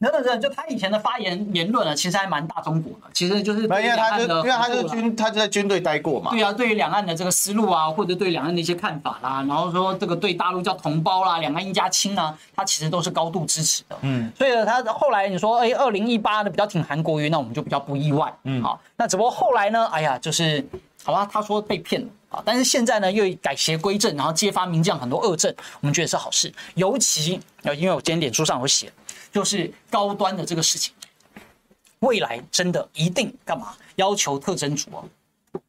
等等等，就他以前的发言言论呢，其实还蛮大中国的，其实就是对两岸的，因为他就军，他就在军队待过嘛。对啊，对于两岸的这个思路啊，或者对两岸的一些看法啦，然后说这个对大陆叫同胞啦，两岸一家亲啊，他其实都是高度支持的。嗯，所以呢，他后来你说，哎，二零一八的比较挺韩国瑜，那我们就比较不意外。嗯，好，那只不过后来呢，哎呀，就是好吧，他说被骗了啊，但是现在呢又改邪归正，然后揭发民将很多恶政，我们觉得是好事。尤其呃，因为我今天脸书上有写。就是高端的这个事情，未来真的一定干嘛？要求特征组哦，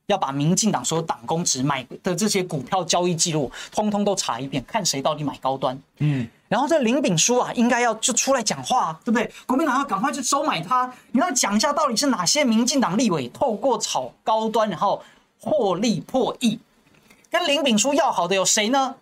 要把民进党所有党公职买的这些股票交易记录，通通都查一遍，看谁到底买高端。嗯，然后这林炳书啊，应该要就出来讲话，对不对？国民党要赶快去收买他，你要讲一下到底是哪些民进党立委透过炒高端，然后获利破亿，跟林炳书要好的有谁呢？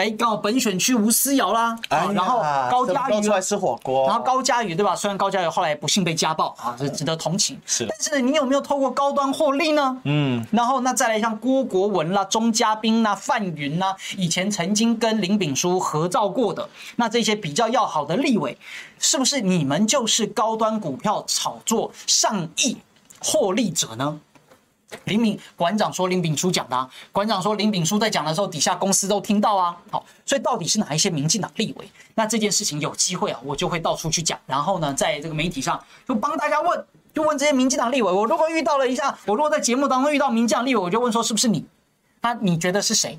哎，刚好本选区吴思瑶啦，然后高嘉瑜出来吃火锅，然后高嘉瑜对吧？虽然高嘉瑜后来不幸被家暴啊，这值得同情。是，但是呢，你有没有透过高端获利呢？嗯，然后那再来像郭国文啦、钟嘉宾啦、范云啦，以前曾经跟林炳书合照过的，那这些比较要好的立委，是不是你们就是高端股票炒作上亿获利者呢？林敏馆长说林炳书讲的，啊，馆长说林炳书在讲的时候，底下公司都听到啊。好，所以到底是哪一些民进党立委？那这件事情有机会啊，我就会到处去讲，然后呢，在这个媒体上就帮大家问，就问这些民进党立委。我如果遇到了一下，我如果在节目当中遇到民进党立委，我就问说是不是你？那你觉得是谁？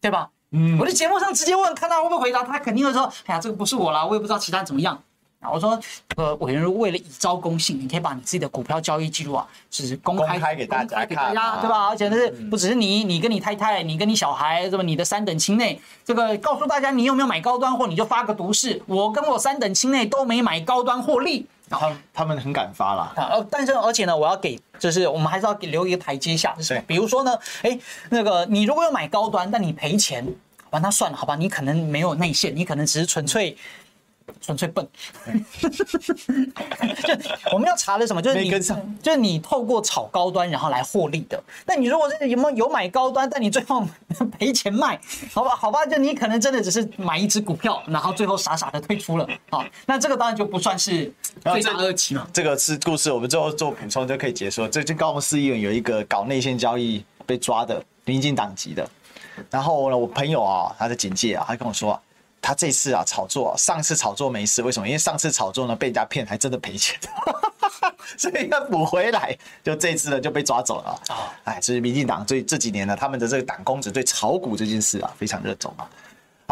对吧？嗯，我在节目上直接问，看他会不会回答。他肯定会说，哎呀，这个不是我啦，我也不知道其他人怎么样。啊，我说，呃，委员为了以招公信，你可以把你自己的股票交易记录啊，是公开，公开给大家看，啊，对吧？而且是不只是你，你跟你太太，你跟你小孩，是吧？你的三等亲内，这个告诉大家你有没有买高端货，你就发个毒誓，我跟我三等亲内都没买高端获利。他他们很敢发啦。呃，但是而且呢，我要给，就是我们还是要给留一个台阶下，是比如说呢，哎，那个你如果要买高端，但你赔钱，那算了，好吧，你可能没有内线，你可能只是纯粹。纯粹笨，就 我们要查的什么？就是你，就是你透过炒高端然后来获利的。那你如果是有没有有买高端，但你最后赔钱卖，好吧，好吧，就你可能真的只是买一只股票，然后最后傻傻的退出了好。那这个当然就不算是罪大恶极嘛。这个是故事，我们最后做补充就可以结束。最近高雄市议员有一个搞内线交易被抓的民进党籍的，然后呢，我朋友啊，他的警戒啊，他跟我说。他这次啊炒作，上次炒作没事，为什么？因为上次炒作呢被人家骗，还真的赔钱，所以要补回来。就这次呢就被抓走了啊！哎，这是民进党最这几年呢，他们的这个党公子对炒股这件事啊非常热衷啊。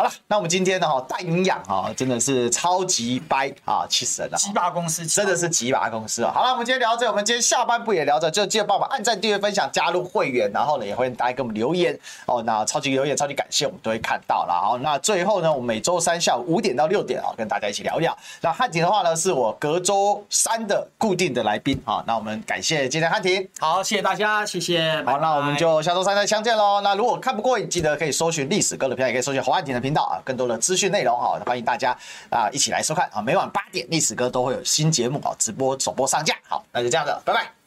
好了，那我们今天呢，哈，带营养啊，真的是超级掰啊，气死人了！鸡巴公司真的是鸡巴公司啊！好了，我们今天聊到这，我们今天下半部也聊着，就记得帮我们按赞、订阅、分享、加入会员，然后呢，也欢迎大家给我们留言哦。那超级留言、超级感谢，我们都会看到了。好，那最后呢，我们每周三下午五点到六点啊，跟大家一起聊聊。那汉庭的话呢，是我隔周三的固定的来宾啊。那我们感谢今天汉庭，好，谢谢大家，谢谢。好，拜拜，那我们就下周三再相见喽。那如果看不过瘾，记得可以搜寻历史哥的片，也可以搜寻侯汉庭的频道啊，更多的。资讯内容哈，欢迎大家啊一起来收看啊！每晚八点，历史哥都会有新节目啊，直播首播上架。好，那就这样子，拜拜。